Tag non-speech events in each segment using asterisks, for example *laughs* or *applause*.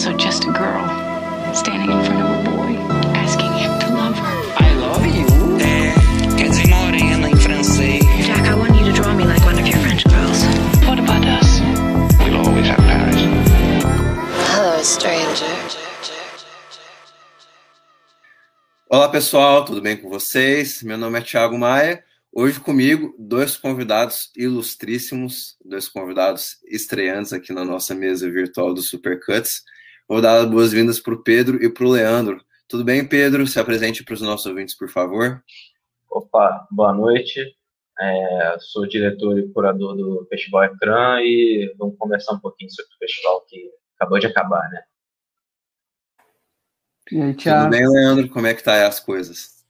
also just a girl standing in front of a boy, asking him to love her. I love you. É, quer dizer morena em francês. Jack, I want you to draw me like one of your French girls. What about us? We'll always have Paris. Hello, stranger. Olá pessoal, tudo bem com vocês? Meu nome é Thiago Maia. Hoje comigo, dois convidados ilustríssimos, dois convidados estreantes aqui na nossa mesa virtual do Supercuts. Vou dar boas-vindas para o Pedro e para o Leandro. Tudo bem, Pedro? Se apresente para os nossos ouvintes, por favor. Opa, boa noite. É, sou diretor e curador do Festival Ecrã e vamos conversar um pouquinho sobre o festival que acabou de acabar, né? E aí, Thiago? Tudo bem, Leandro? Como é que tá as coisas?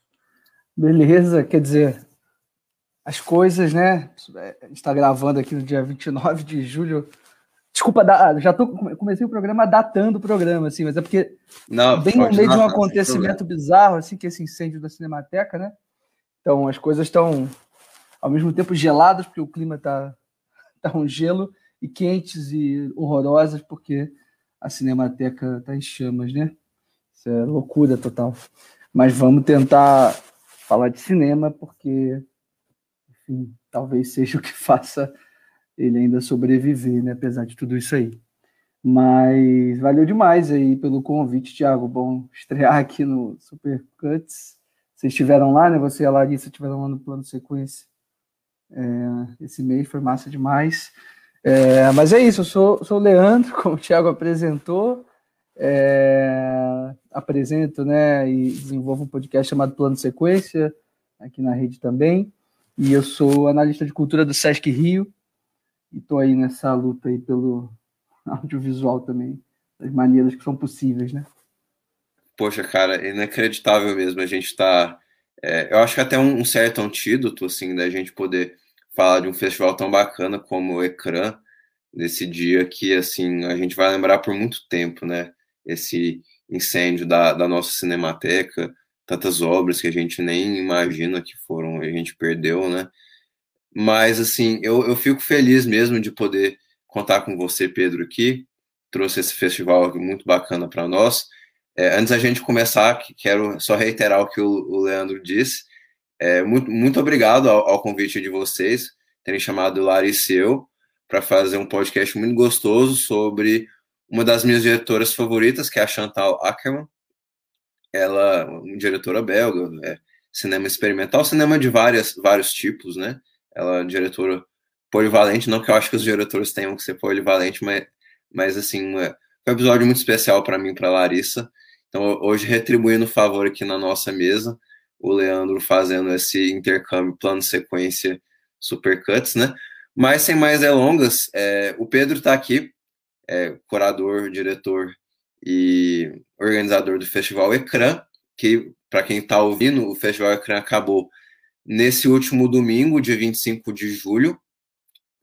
Beleza, quer dizer, as coisas, né? A gente está gravando aqui no dia 29 de julho. Desculpa, já tô, comecei o programa datando o programa, assim, mas é porque Não, bem no meio de um acontecimento bizarro, assim, que é esse incêndio da Cinemateca, né? Então as coisas estão ao mesmo tempo geladas, porque o clima tá, tá um gelo, e quentes e horrorosas, porque a Cinemateca tá em chamas, né? Isso é loucura total. Mas vamos tentar falar de cinema, porque, enfim, talvez seja o que *laughs* faça ele ainda sobreviver, né? Apesar de tudo isso aí. Mas valeu demais aí pelo convite, Thiago. Bom estrear aqui no Super Cuts. Vocês estiveram lá, né? Você e a Larissa estiveram lá no plano sequência é, esse mês, foi massa demais. É, mas é isso, eu sou, sou o Leandro, *laughs* como o Thiago apresentou. É, apresento né, e desenvolvo um podcast chamado Plano Sequência, aqui na rede também. E eu sou analista de cultura do Sesc Rio, e estou aí nessa luta aí pelo *laughs* audiovisual também, das maneiras que são possíveis, né? Poxa, cara, inacreditável mesmo. A gente está. É, eu acho que até um, um, certo antídoto, assim, da gente poder falar de um festival tão bacana como o Ecrã, nesse dia que, assim, a gente vai lembrar por muito tempo, né? esse incêndio da, da nossa cinemateca, tantas obras que a gente nem imagina que foram, a gente perdeu, né? Mas, assim, eu, eu fico feliz mesmo de poder contar com você, Pedro, aqui. Trouxe esse festival muito bacana para nós. É, antes da gente começar, quero só reiterar o que o, o Leandro disse. É, muito, muito obrigado ao, ao, convite de vocês terem chamado Larissa e eu para fazer um podcast muito gostoso sobre uma das minhas diretoras favoritas, que é a Chantal Ackerman. Ela, uma diretora belga, é cinema experimental, cinema de várias, vários tipos, né? Ela é diretora polivalente, não que eu acho que os diretores tenham que ser polivalente, mas, mas assim, é, foi um episódio muito especial para mim, para Larissa. Então, hoje, retribuindo o favor aqui na nossa mesa, o Leandro fazendo esse intercâmbio, plano sequência, supercuts, né? Mas sem mais delongas, é, o Pedro está aqui é, curador, diretor e organizador do Festival Ecrã, que, para quem está ouvindo, o Festival Ecrã acabou nesse último domingo, dia 25 de julho.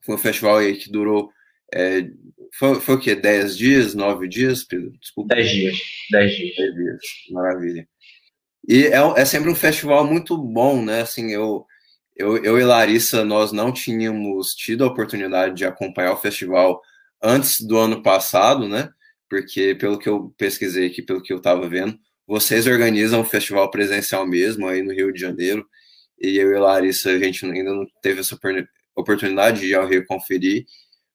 Foi um festival aí que durou. É, foi, foi o quê? 10 dias? 9 dias, Pedro? Desculpa. 10 dias. 10 dias. 10 dias. Maravilha. E é, é sempre um festival muito bom, né? Assim, eu, eu, eu e Larissa, nós não tínhamos tido a oportunidade de acompanhar o festival antes do ano passado, né? Porque pelo que eu pesquisei aqui, pelo que eu estava vendo, vocês organizam um festival presencial mesmo aí no Rio de Janeiro. E eu e Larissa, a gente ainda não teve essa oportunidade de ir ao Rio conferir.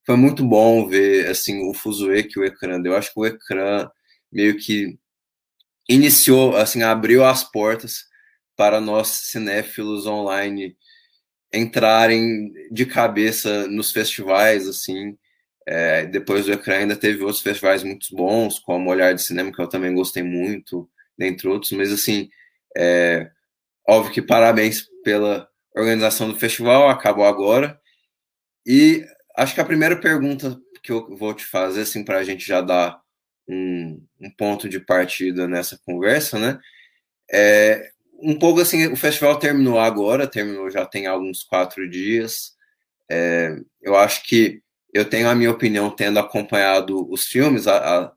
Foi muito bom ver assim o fuzuê que o Ecrã deu. Eu acho que o Ecrã meio que iniciou, assim, abriu as portas para nós cinéfilos online entrarem de cabeça nos festivais, assim, é, depois do Ecrã ainda teve outros festivais muito bons, como Olhar de Cinema, que eu também gostei muito, dentre outros, mas assim, é, óbvio que parabéns pela organização do festival, acabou agora. E acho que a primeira pergunta que eu vou te fazer, assim, para a gente já dar um, um, ponto de partida nessa conversa, né? É, um pouco assim, o festival terminou agora, terminou já tem alguns quatro dias. É, eu acho que eu tenho a minha opinião tendo acompanhado os filmes, a, a,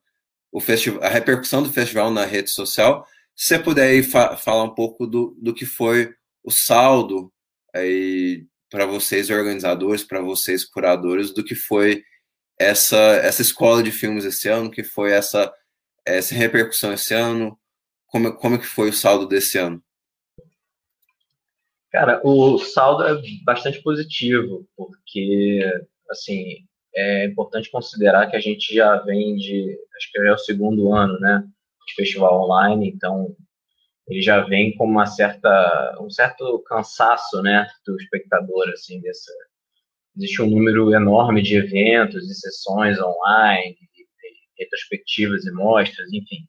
o festival, a repercussão do festival na rede social. Se você puder fa falar um pouco do, do que foi o saldo para vocês organizadores, para vocês curadores, do que foi essa, essa escola de filmes esse ano, que foi essa, essa repercussão esse ano? Como, como que foi o saldo desse ano? Cara, o saldo é bastante positivo, porque, assim, é importante considerar que a gente já vem de, acho que é o segundo ano, né, de festival online, então ele já vem com uma certa, um certo cansaço, né, do espectador, assim, dessa, existe um número enorme de eventos e sessões online, retrospectivas e mostras, enfim,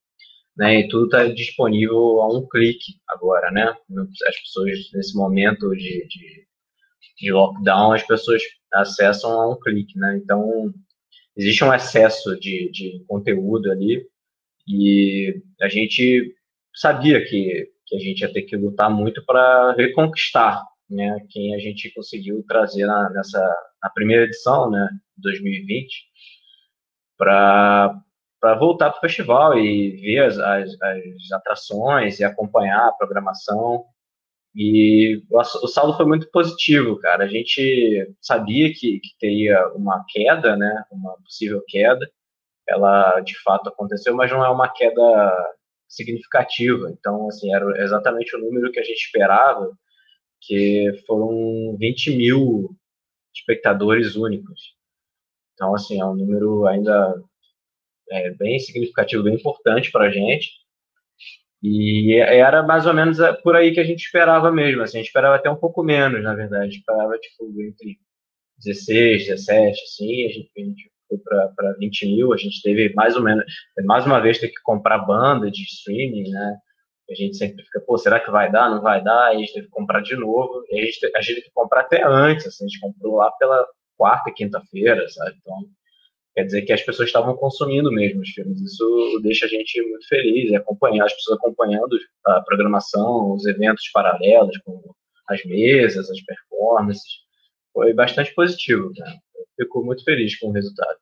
né, e tudo está disponível a um clique agora, né, as pessoas, nesse momento de, de, de lockdown, as pessoas acessam a um clique, né, então existe um excesso de, de conteúdo ali, e a gente sabia que, que a gente ia ter que lutar muito para reconquistar né, quem a gente conseguiu trazer na, nessa na primeira edição, né, 2020, para voltar para o festival e ver as, as, as, atrações e acompanhar a programação. E o, saldo foi muito positivo, cara. A gente sabia que, que teria uma queda, né, uma possível queda. Ela de fato aconteceu, mas não é uma queda significativa. Então, assim, era exatamente o número que a gente esperava, que foram 20 mil espectadores únicos. Então, assim, é um número ainda é, bem significativo, bem importante para a gente. E era mais ou menos por aí que a gente esperava mesmo. Assim, a gente esperava até um pouco menos, na verdade. A gente esperava, tipo, entre 16, 17, assim. A gente, a gente foi para 20 mil, a gente teve mais ou menos, mais uma vez, ter que comprar banda de streaming, né? A gente sempre fica, pô, será que vai dar? Não vai dar? Aí a gente teve que comprar de novo. A gente, a gente teve que comprar até antes, assim, a gente comprou lá pela quarta, quinta-feira, sabe? Então, quer dizer que as pessoas estavam consumindo mesmo os filmes. Isso deixa a gente muito feliz, acompanhar as pessoas acompanhando a programação, os eventos paralelos, com as mesas, as performances. Foi bastante positivo, né? Fico muito feliz com o resultado.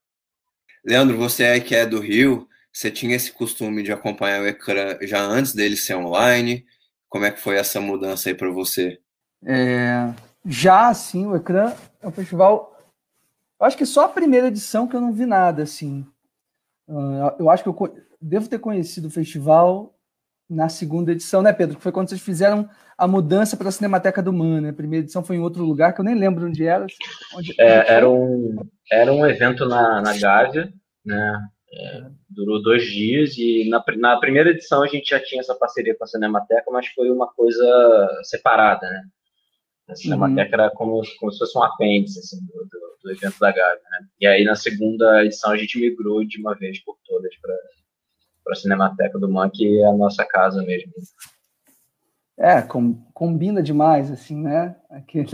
Leandro, você é que é do Rio, você tinha esse costume de acompanhar o ecrã já antes dele ser online? Como é que foi essa mudança aí para você? É, já, sim, o ecrã é um festival. Eu acho que só a primeira edição que eu não vi nada, assim. Ah, eu acho que eu devo ter conhecido o festival na segunda edição, né, Pedro? Que foi quando vocês fizeram a mudança para a Cinemateca do Man, né? A primeira edição foi em outro lugar que eu nem lembro onde era. Onde, é, era, um, era um evento na, na Gávea, né? É, durou dois dias e na, na primeira edição a gente já tinha essa parceria com a Cinemateca, mas foi uma coisa separada, né? A Cinemateca uhum. era como, como se fosse um apêndice assim, do, do, do evento da Gávea, né? E aí na segunda edição a gente migrou de uma vez por todas para para a Cinemateca do Man, que é a nossa casa mesmo. É, com, combina demais, assim, né? Aquele,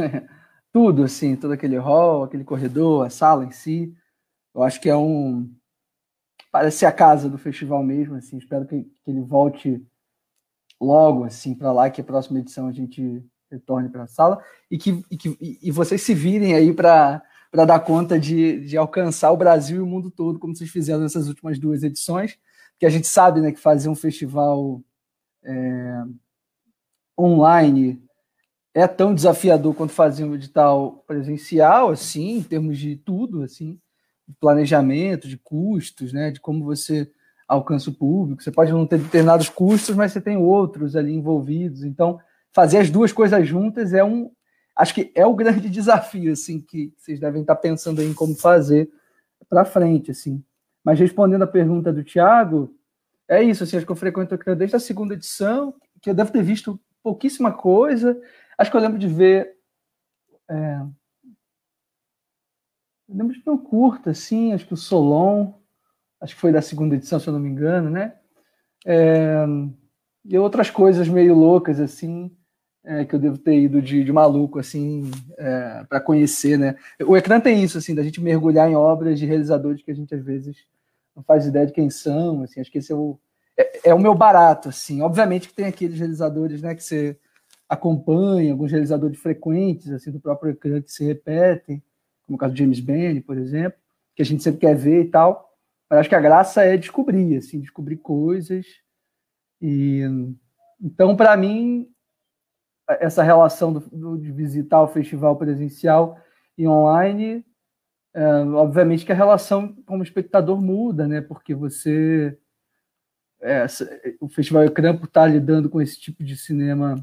tudo, assim, todo aquele hall, aquele corredor, a sala em si. Eu acho que é um. Parece ser a casa do festival mesmo, assim. Espero que, que ele volte logo, assim, para lá, que a próxima edição a gente retorne para a sala e que, e que e vocês se virem aí para dar conta de, de alcançar o Brasil e o mundo todo, como vocês fizeram nessas últimas duas edições que a gente sabe né, que fazer um festival é, online é tão desafiador quanto fazer um edital presencial, assim, em termos de tudo, assim, de planejamento, de custos, né, de como você alcança o público. Você pode não ter determinados custos, mas você tem outros ali envolvidos. Então, fazer as duas coisas juntas é um, acho que é o grande *laughs* desafio, assim, que vocês devem estar pensando em como fazer para frente, assim. Mas respondendo a pergunta do Tiago, é isso, assim, acho que eu frequento o desde a segunda edição, que eu devo ter visto pouquíssima coisa. Acho que eu lembro de ver. É, eu lembro de ver um curto, assim, acho que o Solon, acho que foi da segunda edição, se eu não me engano, né? É, e outras coisas meio loucas, assim, é, que eu devo ter ido de, de maluco, assim, é, para conhecer, né? O ecrã tem isso, assim, da gente mergulhar em obras de realizadores que a gente às vezes não faz ideia de quem são, assim, acho que esse é o, é, é o meu barato, assim. Obviamente que tem aqueles realizadores, né, que você acompanha, alguns realizadores frequentes, assim, do próprio ecrã que se repetem, como o caso de James Benny, por exemplo, que a gente sempre quer ver e tal. Mas acho que a graça é descobrir, assim, descobrir coisas. E então, para mim, essa relação do, do, de visitar o festival presencial e online é, obviamente que a relação como espectador muda, né? Porque você é, o Festival Ecrã está lidando com esse tipo de cinema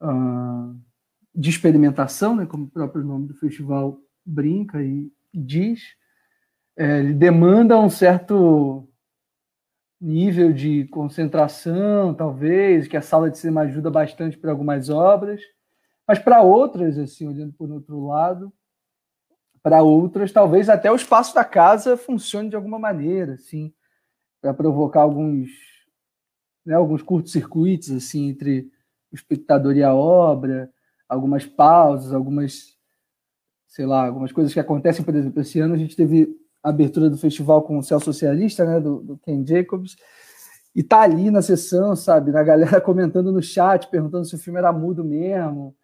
uh, de experimentação, né, como o próprio nome do festival brinca e, e diz, é, ele demanda um certo nível de concentração, talvez, que a sala de cinema ajuda bastante para algumas obras, mas para outras, assim, olhando por outro lado, para outras, talvez até o espaço da casa funcione de alguma maneira, assim, para provocar alguns, né, alguns curtos-circuitos assim entre o espectador e a obra, algumas pausas, algumas, sei lá, algumas coisas que acontecem, por exemplo, esse ano a gente teve abertura do festival com o Céu Socialista, né, do, do Ken Jacobs, e tá ali na sessão, sabe, na galera *laughs* comentando no chat, perguntando se o filme era mudo mesmo,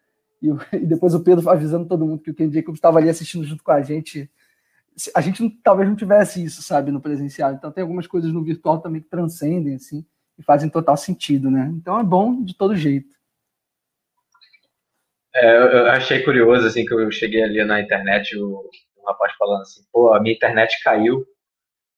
e, *laughs* e depois o Pedro avisando todo mundo que o Ken Jacobs estava ali assistindo junto com a gente a gente não, talvez não tivesse isso, sabe, no presencial. Então tem algumas coisas no virtual também que transcendem, assim, e fazem total sentido, né? Então é bom de todo jeito. É, eu achei curioso, assim, que eu cheguei ali na internet, o, rapaz falando assim, pô, a minha internet caiu,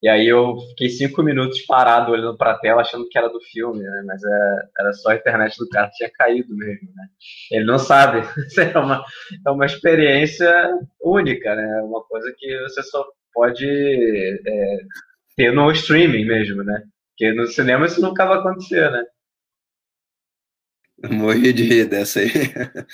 e aí eu fiquei cinco minutos parado olhando para a tela, achando que era do filme, né? Mas é, era só a internet do cara que tinha caído mesmo, né? Ele não sabe. *laughs* é uma, é uma experiência única, né? Uma coisa que você só pode é, ter no streaming mesmo, né? Porque no cinema isso nunca vai acontecer, né? morri de rir dessa aí. *laughs*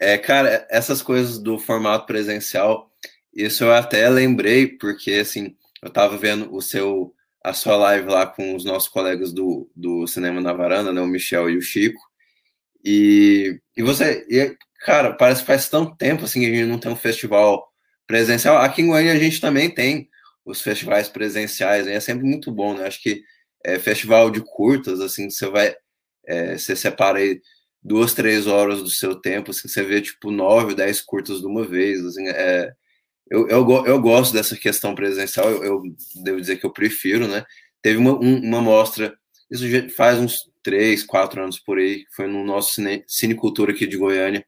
É, cara, essas coisas do formato presencial, isso eu até lembrei, porque assim eu estava vendo o seu a sua live lá com os nossos colegas do, do Cinema na Varanda, né, o Michel e o Chico. E, e você, e, cara, parece que faz tanto tempo assim que a gente não tem um festival presencial. Aqui em Goiânia a gente também tem os festivais presenciais, né? é sempre muito bom, né? Acho que é, festival de curtas, assim, você vai, é, você separa aí duas, três horas do seu tempo, assim, você vê tipo nove, dez curtas de uma vez, assim, é, eu, eu, eu gosto dessa questão presencial, eu, eu, devo dizer que eu prefiro, né? Teve uma, um, uma mostra, isso já faz uns três, quatro anos por aí, foi no nosso cine, Cinecultura aqui de Goiânia.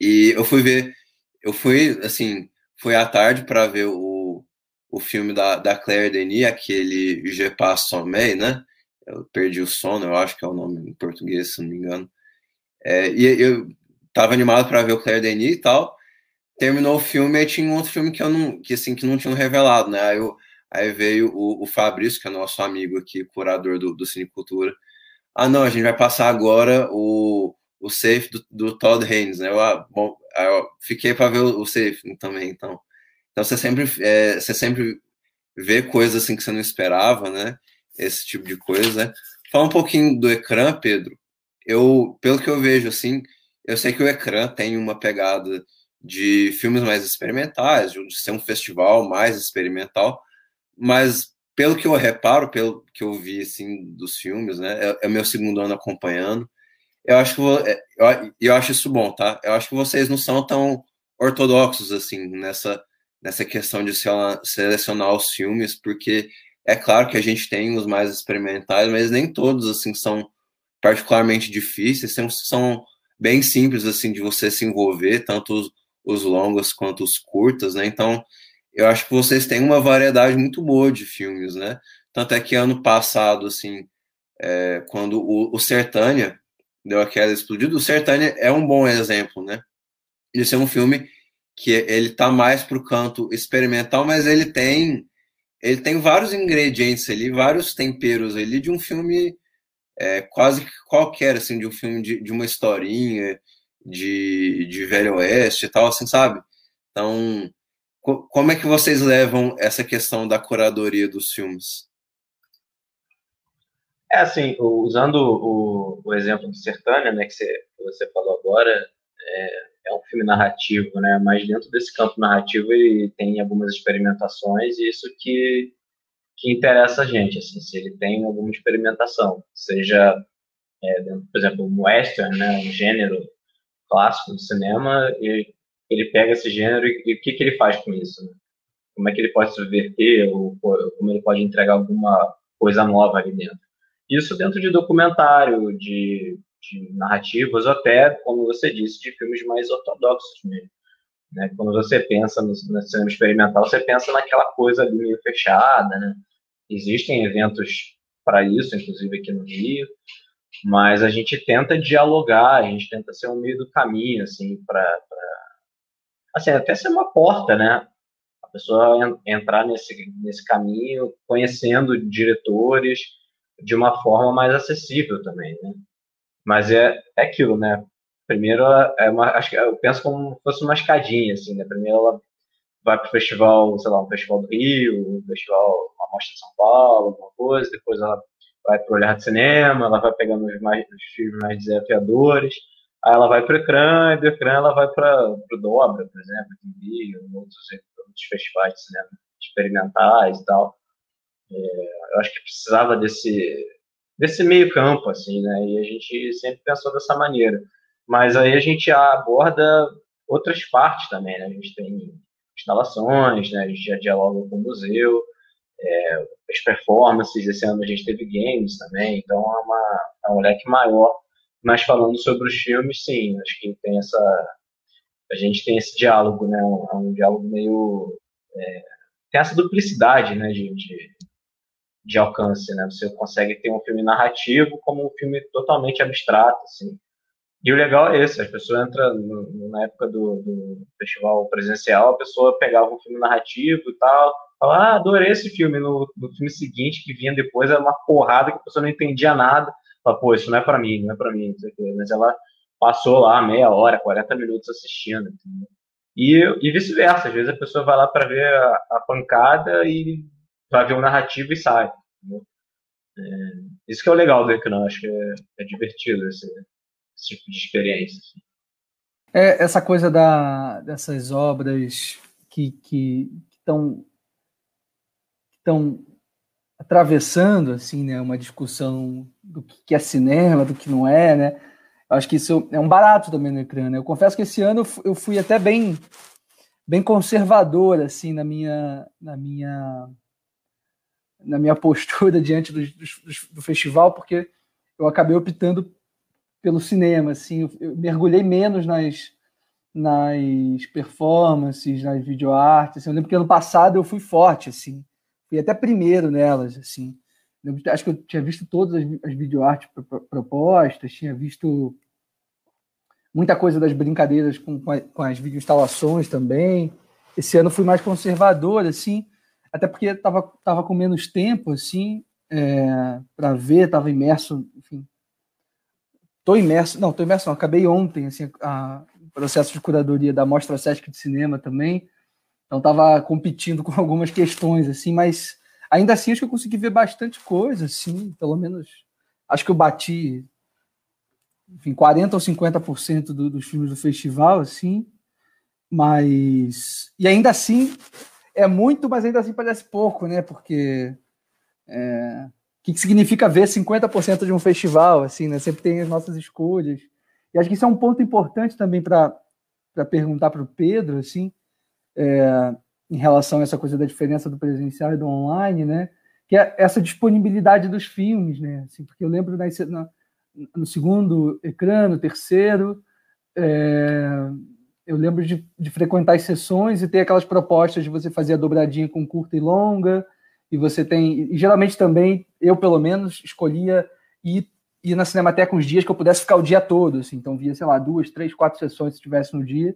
E eu fui ver, eu fui, assim, fui à tarde para ver o, o filme da, da Claire Denis, aquele Je passe sommeil, né? Eu perdi o sono, eu acho que é o nome em português, se não me engano. É, e eu tava animado para ver o Claire Denis e tal terminou o filme e tinha um outro filme que eu não, que assim, que não tinham revelado, né? Aí, eu, aí veio o, o Fabrício, que é nosso amigo aqui, curador do, do Cinecultura. Ah, não, a gente vai passar agora o, o Safe do, do Todd Haynes, né? Eu, ah, bom, eu fiquei para ver o, o Safe também, então. Então você sempre, é, você sempre vê coisas assim que você não esperava, né? Esse tipo de coisa, né? Fala um pouquinho do ecrã, Pedro. Eu, pelo que eu vejo, assim, eu sei que o ecrã tem uma pegada de filmes mais experimentais, de ser um festival mais experimental, mas pelo que eu reparo, pelo que eu vi assim dos filmes, né, é, é meu segundo ano acompanhando, eu acho que é, eu, eu acho isso bom, tá? Eu acho que vocês não são tão ortodoxos assim nessa nessa questão de selecionar os filmes, porque é claro que a gente tem os mais experimentais, mas nem todos assim são particularmente difíceis, são, são bem simples assim de você se envolver, tanto os, os longos quanto os curtas, né? Então, eu acho que vocês têm uma variedade muito boa de filmes, né? Tanto é que ano passado, assim, é, quando o, o Sertânia deu aquela explodida, o Sertânia é um bom exemplo, né? De ser um filme que ele tá mais pro canto experimental, mas ele tem ele tem vários ingredientes ali, vários temperos ali de um filme é, quase qualquer, assim, de um filme de, de uma historinha, de, de Velho Oeste e tal, assim, sabe? Então, co como é que vocês levam essa questão da curadoria dos filmes? É assim, usando o, o exemplo do Sertânia, né, que você, você falou agora, é, é, um filme narrativo, né, mas dentro desse campo narrativo ele tem algumas experimentações e isso que, que interessa a gente, assim, se ele tem alguma experimentação, seja, é, dentro, por exemplo, um western, né, um gênero clássico do cinema e ele pega esse gênero e, e o que, que ele faz com isso? Né? Como é que ele pode subverter ou como ele pode entregar alguma coisa nova ali dentro? Isso dentro de documentário, de, de narrativas, ou até, como você disse, de filmes mais ortodoxos mesmo. Né? Quando você pensa no, no, cinema experimental, você pensa naquela coisa ali meio fechada, né? Existem eventos para isso, inclusive aqui no Rio, mas a gente tenta dialogar, a gente tenta ser um meio do caminho, assim, para assim, até ser uma porta, né? A pessoa entrar nesse, nesse caminho, conhecendo diretores de uma forma mais acessível também, né? Mas é, é aquilo, né? Primeiro, é uma, acho eu penso como se fosse uma escadinha, assim, né? Primeiro ela vai para o festival, sei lá, um festival do Rio, um festival, uma mostra de São Paulo, alguma coisa, depois ela vai para o Olhar de Cinema, ela vai pegando os, mais, os filmes mais desafiadores, aí ela vai para o ecrã, e do ecrã ela vai para o Dobra, por exemplo, TV, outros, outros festivais de cinema experimentais e tal. É, eu acho que precisava desse, desse meio campo, assim, né, e a gente sempre pensou dessa maneira. Mas aí a gente aborda outras partes também, né, a gente tem instalações, né? a gente já dialoga com o museu, é, as performances, esse ano a gente teve games também, então é, uma, é um leque maior. Mas falando sobre os filmes, sim, acho que tem essa. A gente tem esse diálogo, né? É um diálogo meio. É, tem essa duplicidade, né? De, de, de, alcance, né? Você consegue ter um filme narrativo como um filme totalmente abstrato, assim. E o legal é esse, a pessoa entra no, na época do, do, festival presencial, a pessoa pegava um filme narrativo e tal, fala, ah, adorei esse filme. No, no filme seguinte, que vinha depois, era uma porrada que a pessoa não entendia nada. Fala, pô, isso não é para mim, não é para mim, mas ela passou lá meia hora, 40 minutos assistindo. Entendeu? E, e vice-versa, às vezes a pessoa vai lá para ver a, a, pancada e vai ver o narrativo e sai. É, isso que é o legal do Ecrã, acho que é, é divertido esse, esse tipo de experiência. Assim. É, essa coisa da, dessas obras que estão estão atravessando assim, né, uma discussão do que é cinema, do que não é, né? Eu acho que isso é um barato também no ecrã. Né? Eu confesso que esse ano eu fui até bem bem conservador assim na minha na minha na minha postura *laughs* diante do, do, do festival, porque eu acabei optando pelo cinema, assim, eu mergulhei menos nas, nas performances, nas videoartes. Assim, eu lembro que ano passado eu fui forte, assim, fui até primeiro nelas, assim. Eu acho que eu tinha visto todas as, as videoartes propostas, tinha visto muita coisa das brincadeiras com, com, a, com as videoinstalações também. Esse ano fui mais conservador, assim, até porque estava tava com menos tempo, assim, é, para ver, estava imerso, enfim, Estou imerso, não, estou imerso, não, acabei ontem, assim, a, o processo de curadoria da Mostra Sesc de Cinema também, então estava competindo *laughs* com algumas questões, assim, mas ainda assim acho que eu consegui ver bastante coisa, assim, pelo menos, acho que eu bati, enfim, 40% ou 50% do, dos filmes do festival, assim, mas, e ainda assim, é muito, mas ainda assim parece pouco, né, porque... É, que significa ver 50% de um festival, assim, né? Sempre tem as nossas escolhas. E acho que isso é um ponto importante também para perguntar para o Pedro, assim, é, em relação a essa coisa da diferença do presencial e do online, né? Que é essa disponibilidade dos filmes, né? Assim, porque eu lembro na, na, no segundo ecrã, no terceiro, é, eu lembro de, de frequentar as sessões e ter aquelas propostas de você fazer a dobradinha com curta e longa, e você tem. E geralmente também, eu pelo menos, escolhia ir, ir na Cinemateca uns dias que eu pudesse ficar o dia todo. Assim, então via, sei lá, duas, três, quatro sessões se tivesse no dia.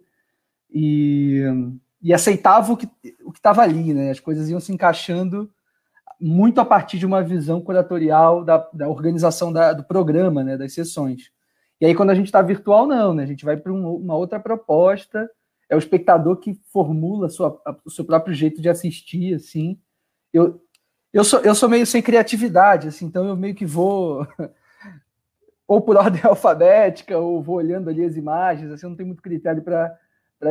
E, e aceitava o que o estava ali, né? As coisas iam se encaixando muito a partir de uma visão curatorial da, da organização da, do programa, né? Das sessões. E aí, quando a gente está virtual, não, né? A gente vai para um, uma outra proposta, é o espectador que formula sua, a, o seu próprio jeito de assistir, assim. Eu, eu sou, eu sou meio sem criatividade, assim, então eu meio que vou *laughs* ou por *laughs* ordem alfabética, ou vou olhando ali as imagens, assim, eu não tenho muito critério para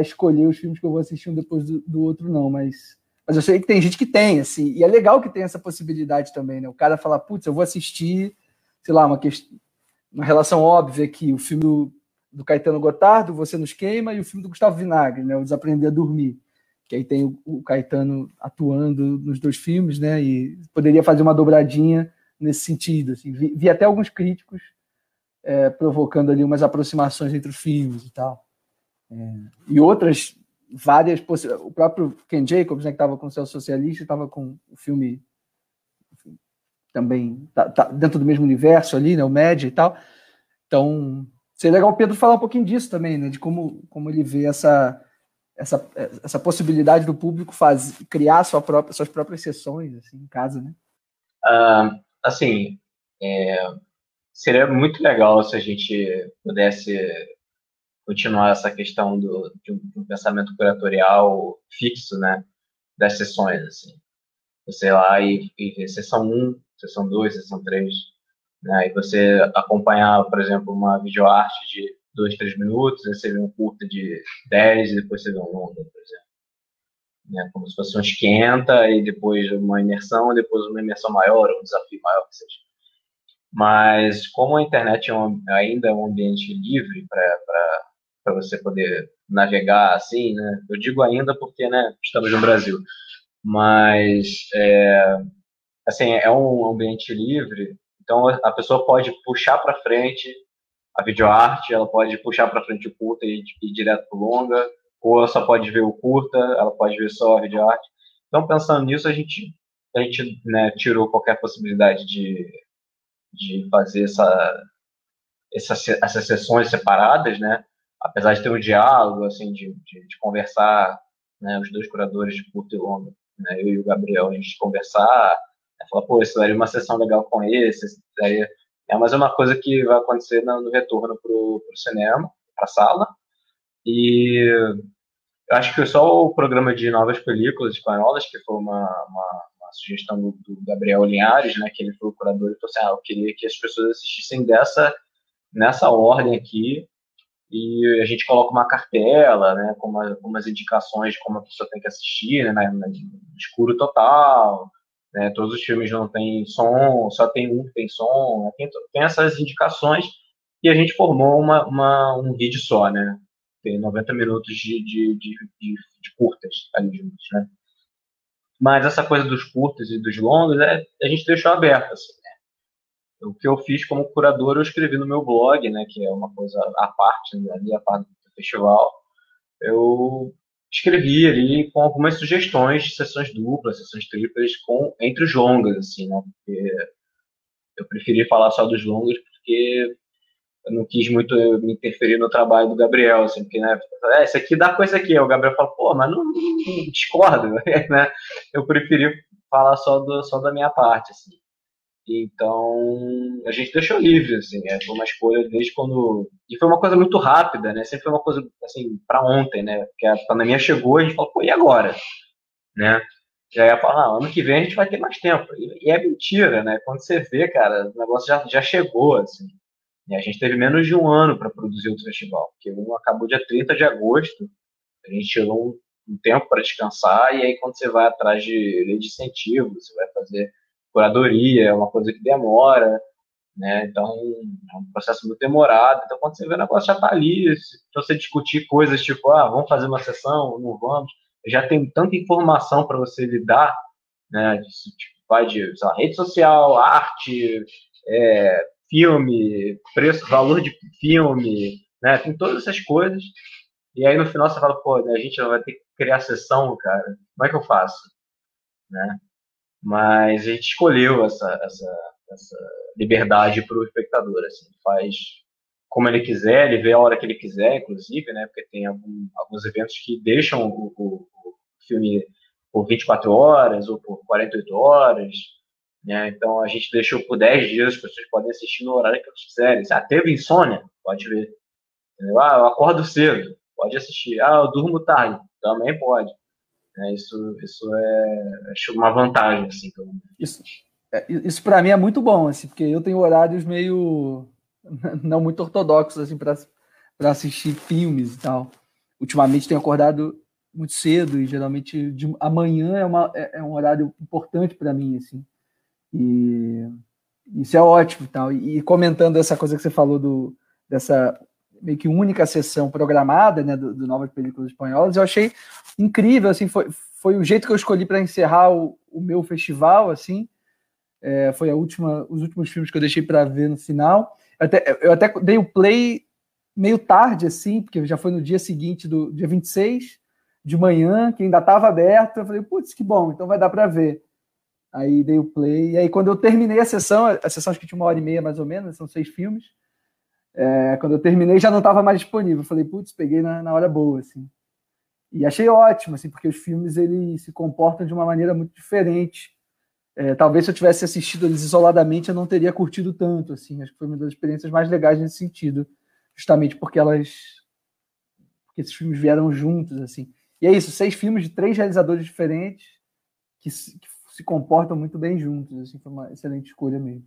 escolher os filmes que eu vou assistir um depois do, do, outro, não, mas, mas eu sei que tem gente que tem, assim, e é legal que tem essa possibilidade também, né? O cara fala, putz, eu vou assistir, sei lá, uma, questão, uma relação óbvia aqui, o filme do, do Caetano Gotardo, Você Nos Queima, e o filme do Gustavo Vinagre, né? O Desaprender a Dormir que aí tem o, Caetano atuando nos dois filmes, né? E poderia fazer uma dobradinha nesse sentido. Assim. Vi, vi até alguns críticos é, provocando ali umas aproximações entre os filmes e tal. É, e outras várias. O próprio Ken Jacobs, né, que estava com o Céu Socialista, estava com o filme enfim, também tá, tá dentro do mesmo universo ali, né? O média e tal. Então, seria legal o Pedro falar um pouquinho disso também, né? De como, como ele vê essa, essa, essa possibilidade do público faz, criar sua própria, suas próprias sessões assim, em casa, né? Uh, assim, é, seria muito legal se a gente pudesse continuar essa questão do, de, um, de um pensamento curatorial fixo, né? Das sessões, assim. Você lá e, e sessão 1, sessão 2, sessão 3, né? E você acompanhar, por exemplo, uma videoarte de 2, 3 minutos, aí você vê um curta de 10 e depois você vê um longa, por exemplo. Né? Como se fosse um esquenta e depois uma imersão, depois uma imersão maior, um desafio maior que seja. Mas como a internet é um, ainda é um ambiente livre para você poder navegar assim, né? Eu digo ainda porque, né, estamos no Brasil. Mas, é, assim, é um ambiente livre, então a pessoa pode puxar para frente a videoarte, ela pode puxar para frente o curta e ir direto para longa, ou ela só pode ver o curta, ela pode ver só a videoarte. Então, pensando nisso, a gente, a gente né, tirou qualquer possibilidade de, de fazer essa, essa, essas sessões separadas, né? Apesar de ter um diálogo, assim, de, de, de conversar, né, os dois curadores de curta e longa, né, eu e o Gabriel, a gente conversar, né, falar, pô, isso daria uma sessão legal com esse, isso daria é, mas é uma coisa que vai acontecer no, no retorno para o cinema, para a sala. E eu acho que só o programa de novas películas espanholas, que foi uma, uma, uma sugestão do, do, Gabriel Linhares, né, que ele foi o curador, e falou assim, ah, eu queria que as pessoas assistissem dessa, nessa ordem aqui, e a gente coloca uma cartela, né, com, uma, com umas indicações de como a pessoa tem que assistir, né, no escuro total, né? Todos os filmes não têm som, só tem um que tem som, né? tem, tem, essas indicações e a gente formou uma, uma, um vídeo só, né? Tem 90 minutos de, de, de, de, de curtas ali juntos, né? Mas essa coisa dos curtos e dos longos, é, a gente deixou aberto, assim, né? O que eu fiz como curador, eu escrevi no meu blog, né? Que é uma coisa à parte, né, ali, a parte do festival. Eu escrevi ali com algumas sugestões de sessões duplas, sessões triplas, com, entre os longas, assim, né? Porque eu preferi falar só dos longas porque eu não quis muito me interferir no trabalho do Gabriel, assim, porque, né, é, isso aqui dá coisa aqui, o Gabriel fala, pô, mas não, não discordo, *laughs* né, eu preferi falar só, do, só da minha parte, assim. Então, a gente deixou livre, assim, é, foi uma escolha desde quando. E foi uma coisa muito rápida, né? Sempre foi uma coisa, assim, para ontem, né? Porque a pandemia chegou e a gente falou, pô, e agora? Né? Já ia falar, ah, ano que vem a gente vai ter mais tempo. E, e, é mentira, né? Quando você vê, cara, o negócio já, já chegou, assim. E a gente teve menos de um ano para produzir o festival, porque um acabou dia 30 de agosto, a gente tirou um, um tempo para descansar, e aí quando você vai atrás de lei de incentivo, você vai fazer curadoria, é uma coisa que demora, né? Então, é um processo muito demorado. Então, quando você vê o negócio já está ali, se você discutir coisas tipo, ah, vamos fazer uma sessão, não vamos, já tem tanta informação para você lidar, né? Tipo, vai de lá, rede social, arte, é, filme, preço, valor de filme, né? Tem todas essas coisas. E aí no final você fala, pô, a gente vai ter que criar sessão, cara. Como é que eu faço? Né? Mas a gente escolheu essa, essa, essa liberdade para o espectador. Assim, faz como ele quiser, ele vê a hora que ele quiser, inclusive, né? Porque tem algum, alguns eventos que deixam o, o, o, filme por 24 horas ou por 48 horas. Né? Então a gente deixou por 10 dias, as pessoas podem assistir no horário que eles quiserem. Ah, teve insônia? Pode ver. Ah, eu acordo cedo, pode assistir. Ah, eu durmo tarde, também pode. É, isso, isso é acho uma vantagem, assim. Isso, é, isso para mim é muito bom, assim, porque eu tenho horários meio *laughs* não muito ortodoxos assim para assistir filmes e tal. Ultimamente tenho acordado muito cedo e geralmente de, amanhã é, uma, é, é um horário importante para mim, assim. E isso é ótimo, tal. E, e comentando essa coisa que você falou do dessa meio que única sessão programada, né, do, do Novas Películas Espanholas, eu achei incrível, assim, foi, foi o jeito que eu escolhi para encerrar o, o, meu festival, assim, é, foi a última, os últimos filmes que eu deixei para ver no final. Eu até, eu até dei o play meio tarde, assim, porque já foi no dia seguinte, do dia 26 de manhã, que ainda estava aberto, eu falei, putz, que bom, então vai dar para ver. Aí dei o play. E aí, quando eu terminei a sessão, a sessão acho que tinha uma hora e meia mais ou menos, são seis filmes. É, quando eu terminei, já não estava mais disponível. Falei, putz, peguei na, na hora boa, assim. E achei ótimo, assim, porque os filmes eles se comportam de uma maneira muito diferente. É, talvez se eu tivesse assistido eles isoladamente, eu não teria curtido tanto, assim. Acho que foi uma das experiências mais legais nesse sentido, justamente porque elas, porque esses filmes vieram juntos, assim. E é isso, seis filmes de três realizadores diferentes que se, que se comportam muito bem juntos, assim. Foi uma excelente escolha mesmo.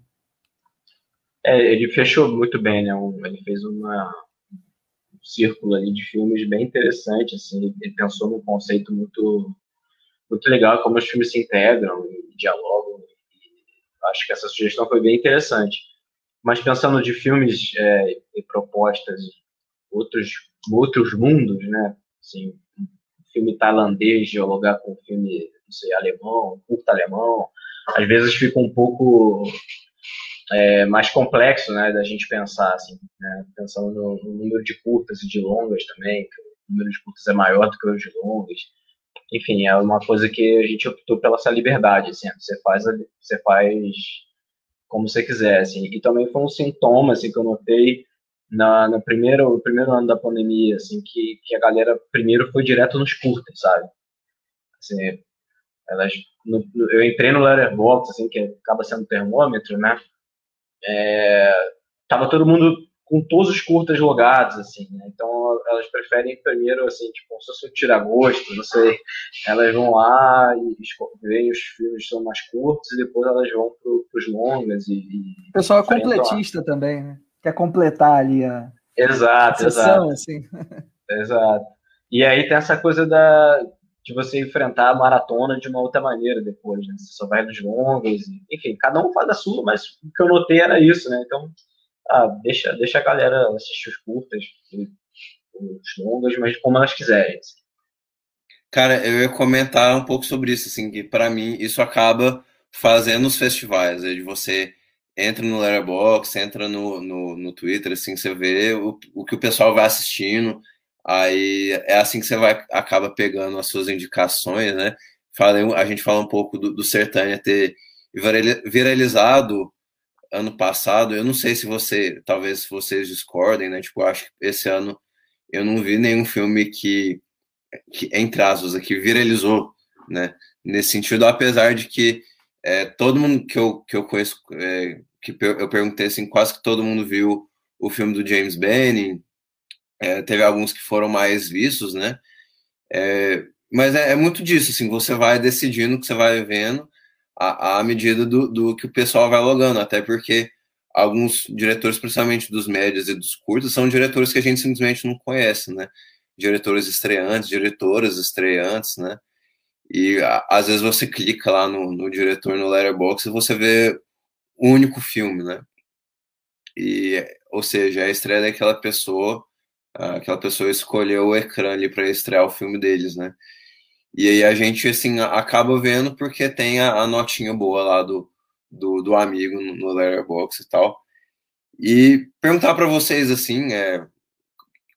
É, ele fechou muito bem, né? Um, ele fez uma, um círculo ali de filmes bem interessante, assim. Ele pensou num conceito muito, muito legal, como os filmes se integram e dialogam. E acho que essa sugestão foi bem interessante. Mas pensando de filmes é, e propostas, outros, outros mundos, né? Assim, um filme tailandês dialogar com um filme, não sei, alemão, curto alemão, às vezes fica um pouco é, mais complexo, né, da gente pensar, assim, né, pensando no, no, número de curtas e de longas também, que o número de curtas é maior do que o de longas. Enfim, é uma coisa que a gente optou pela essa liberdade, assim, você faz, você faz como você quiser, assim. E também foi um sintoma, assim, que eu notei na, no, primeiro, no primeiro ano da pandemia, assim, que, que a galera primeiro foi direto nos curtas, sabe? Assim, elas, no, eu entrei no Letterboxd, assim, que acaba sendo termômetro, né? É, tava todo mundo com todos os curtas logados, assim, né? Então elas preferem primeiro, assim, tipo, se fosse um tira-gosto, não sei, elas vão lá e veem os filmes que são mais curtos e depois elas vão pro, pros longas e... e o pessoal é completista lá. também, né? Quer completar ali a... Exato, a sessão, exato. Assim. *laughs* Exato. E aí tem essa coisa da, de você enfrentar a maratona de uma outra maneira depois, né? Você só vai nos longos, enfim, cada um faz a sua, mas o que eu notei era isso, né? Então, ah, deixa, deixa a galera assistir os curtas, os longos, mas como elas quiserem. Assim. Cara, eu ia comentar um pouco sobre isso, assim, que para mim isso acaba fazendo os festivais, né? de você entra no Letterboxd, entra no, no, no Twitter, assim, você vê o, o que o pessoal vai assistindo, Aí é assim que você vai acaba pegando as suas indicações, né? Falei, a gente fala um pouco do, do Sertânia ter viralizado ano passado. Eu não sei se você, talvez vocês discordem, né? Tipo, acho que esse ano eu não vi nenhum filme que, que entre aspas, aqui viralizou, né? Nesse sentido, apesar de que é, todo mundo que eu, que eu conheço, é, que eu perguntei assim, quase que todo mundo viu o filme do James Benning, é, teve alguns que foram mais vistos, né? É, mas é, é, muito disso, assim, você vai decidindo o que você vai vendo à, à medida do, do, que o pessoal vai logando, até porque alguns diretores, principalmente dos médios e dos curtos, são diretores que a gente simplesmente não conhece, né? Diretores estreantes, diretoras estreantes, né? E a, às vezes você clica lá no, no diretor no Letterboxd e você vê o único filme, né? E, ou seja, a estreia daquela pessoa aquela pessoa escolheu o ecrã ali para estrear o filme deles, né? E aí a gente, assim, acaba vendo porque tem a, a notinha boa lá do, do, do amigo no, no Letterboxd e tal. E perguntar para vocês, assim, é,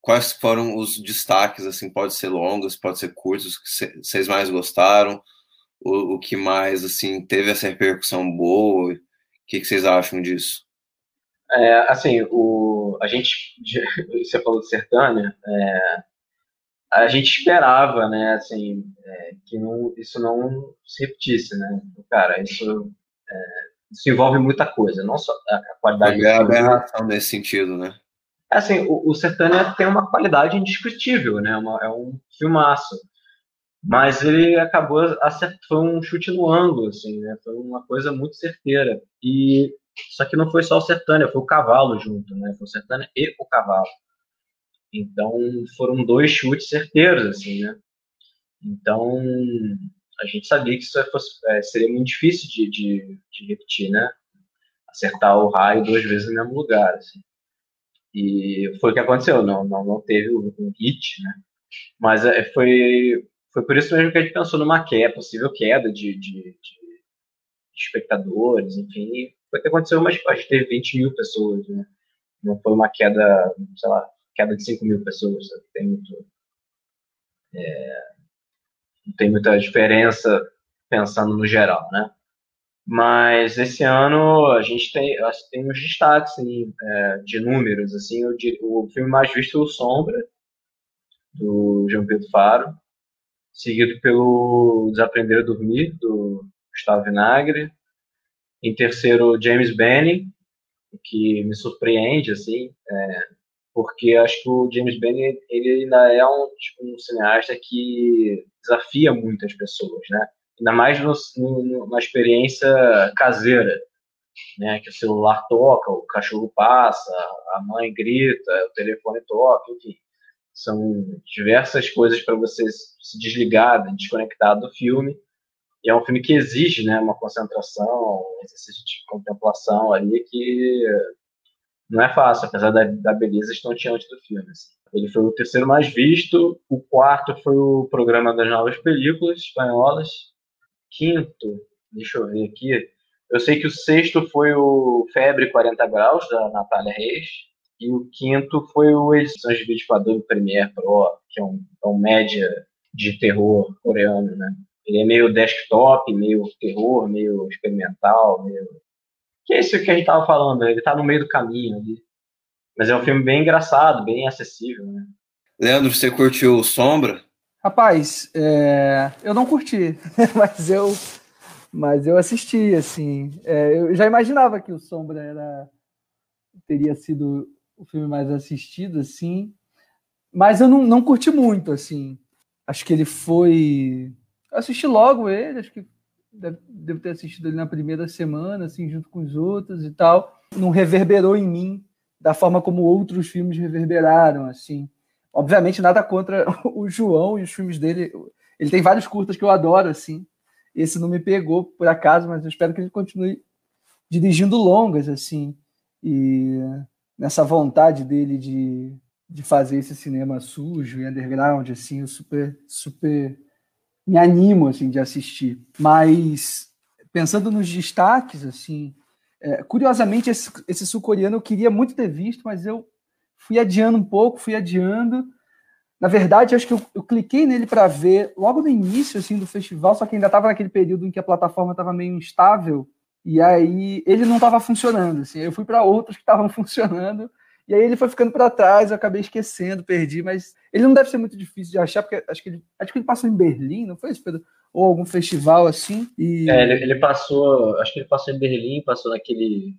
quais foram os destaques, assim, pode ser longos, pode ser curtos, que vocês mais gostaram, o, o que mais, assim, teve essa repercussão boa, o que, que vocês acham disso? É, assim, o, a gente, *laughs* você falou de Sertânia, é, a gente esperava, né, assim, é, que não, isso não se repetisse, né, cara, isso, é, isso envolve muita coisa, não só a qualidade... É a aberração nesse sentido, né? Assim, o, o Sertânia tem uma qualidade indiscutível, né, uma, é um filmaço, mas ele acabou acertando, foi um chute no ângulo, assim, né, foi uma coisa muito certeira, e só que não foi só o Sertânia, foi o cavalo junto, né? Foi o Sertânia e o cavalo. Então foram dois chutes certeiros, assim, né? Então a gente sabia que isso fosse, é, seria muito difícil de, de, de, repetir, né? Acertar o raio duas vezes no mesmo lugar, assim. E foi o que aconteceu, não, não, não teve um hit, né? Mas é, foi, foi por isso mesmo que a gente pensou numa queda, possível queda de, de, de espectadores, enfim, foi que aconteceu, mas acho que teve 20 mil pessoas, né? Não foi uma queda, sei lá, queda de 5 mil pessoas, sabe? tem muito. É, não tem muita diferença pensando no geral, né? Mas esse ano a gente tem, tem uns destaques assim, é, de números. Assim, o, o filme mais visto é o Sombra, do João Pedro Faro, seguido pelo Desaprender a Dormir, do Gustavo Vinagre. Em terceiro, James Benning, que me surpreende, assim, é, porque acho que o James Benning ele ainda é um, tipo, um cineasta que desafia muitas pessoas, né? Ainda mais no, no, na experiência caseira, né? Que o celular toca, o cachorro passa, a mãe grita, o telefone toca, enfim. São diversas coisas para você se desligar, desconectar do filme. E é um filme que exige né, uma concentração, um exercício de contemplação ali que não é fácil, apesar da, da beleza estonteante do filme. Assim. Ele foi o terceiro mais visto, o quarto foi o programa das novas películas espanholas, quinto, deixa eu ver aqui, eu sei que o sexto foi o Febre 40 Graus, da Natália Reis, e o quinto foi o Edições de Vídeo Adobe Premiere Pro, que é um, é um média de terror coreano, né? Ele é meio desktop, meio terror, meio experimental, meio que é isso que a gente tava falando, ele tá no meio do caminho ali. Mas é um filme bem engraçado, bem acessível, né? Leandro, você curtiu Sombra? Rapaz, é... eu não curti, *laughs* mas eu, mas eu assisti, assim. É, eu já imaginava que o Sombra era teria sido o filme mais assistido, assim. Mas eu não, não curti muito, assim. Acho que ele foi. Eu assisti logo ele, acho que devo ter assistido ele na primeira semana, assim, junto com os outros e tal. Não reverberou em mim da forma como outros filmes reverberaram, assim. Obviamente, nada contra *laughs* o João e os filmes dele. Ele tem vários curtas que eu adoro, assim. Esse não me pegou, por acaso, mas eu espero que ele continue dirigindo longas, assim. E nessa vontade dele de, de fazer esse cinema sujo e underground, assim, super, super me animo assim de assistir. Mas pensando nos destaques, assim, é, curiosamente esse, esse sul-coreano eu queria muito ter visto, mas eu fui adiando um pouco, fui adiando. Na verdade, acho que eu, eu cliquei nele para ver logo no início assim do festival, só que ainda estava naquele período em que a plataforma estava meio instável e aí ele não estava funcionando. Assim, eu fui para outros que estavam *laughs* funcionando e aí ele foi ficando para trás, eu acabei esquecendo, perdi, mas ele não deve ser muito difícil de achar, porque acho que ele, acho que ele passou em Berlim, não foi isso, Pedro? Ou algum festival assim. E... É, ele, ele passou, acho que ele passou em Berlim, passou naquele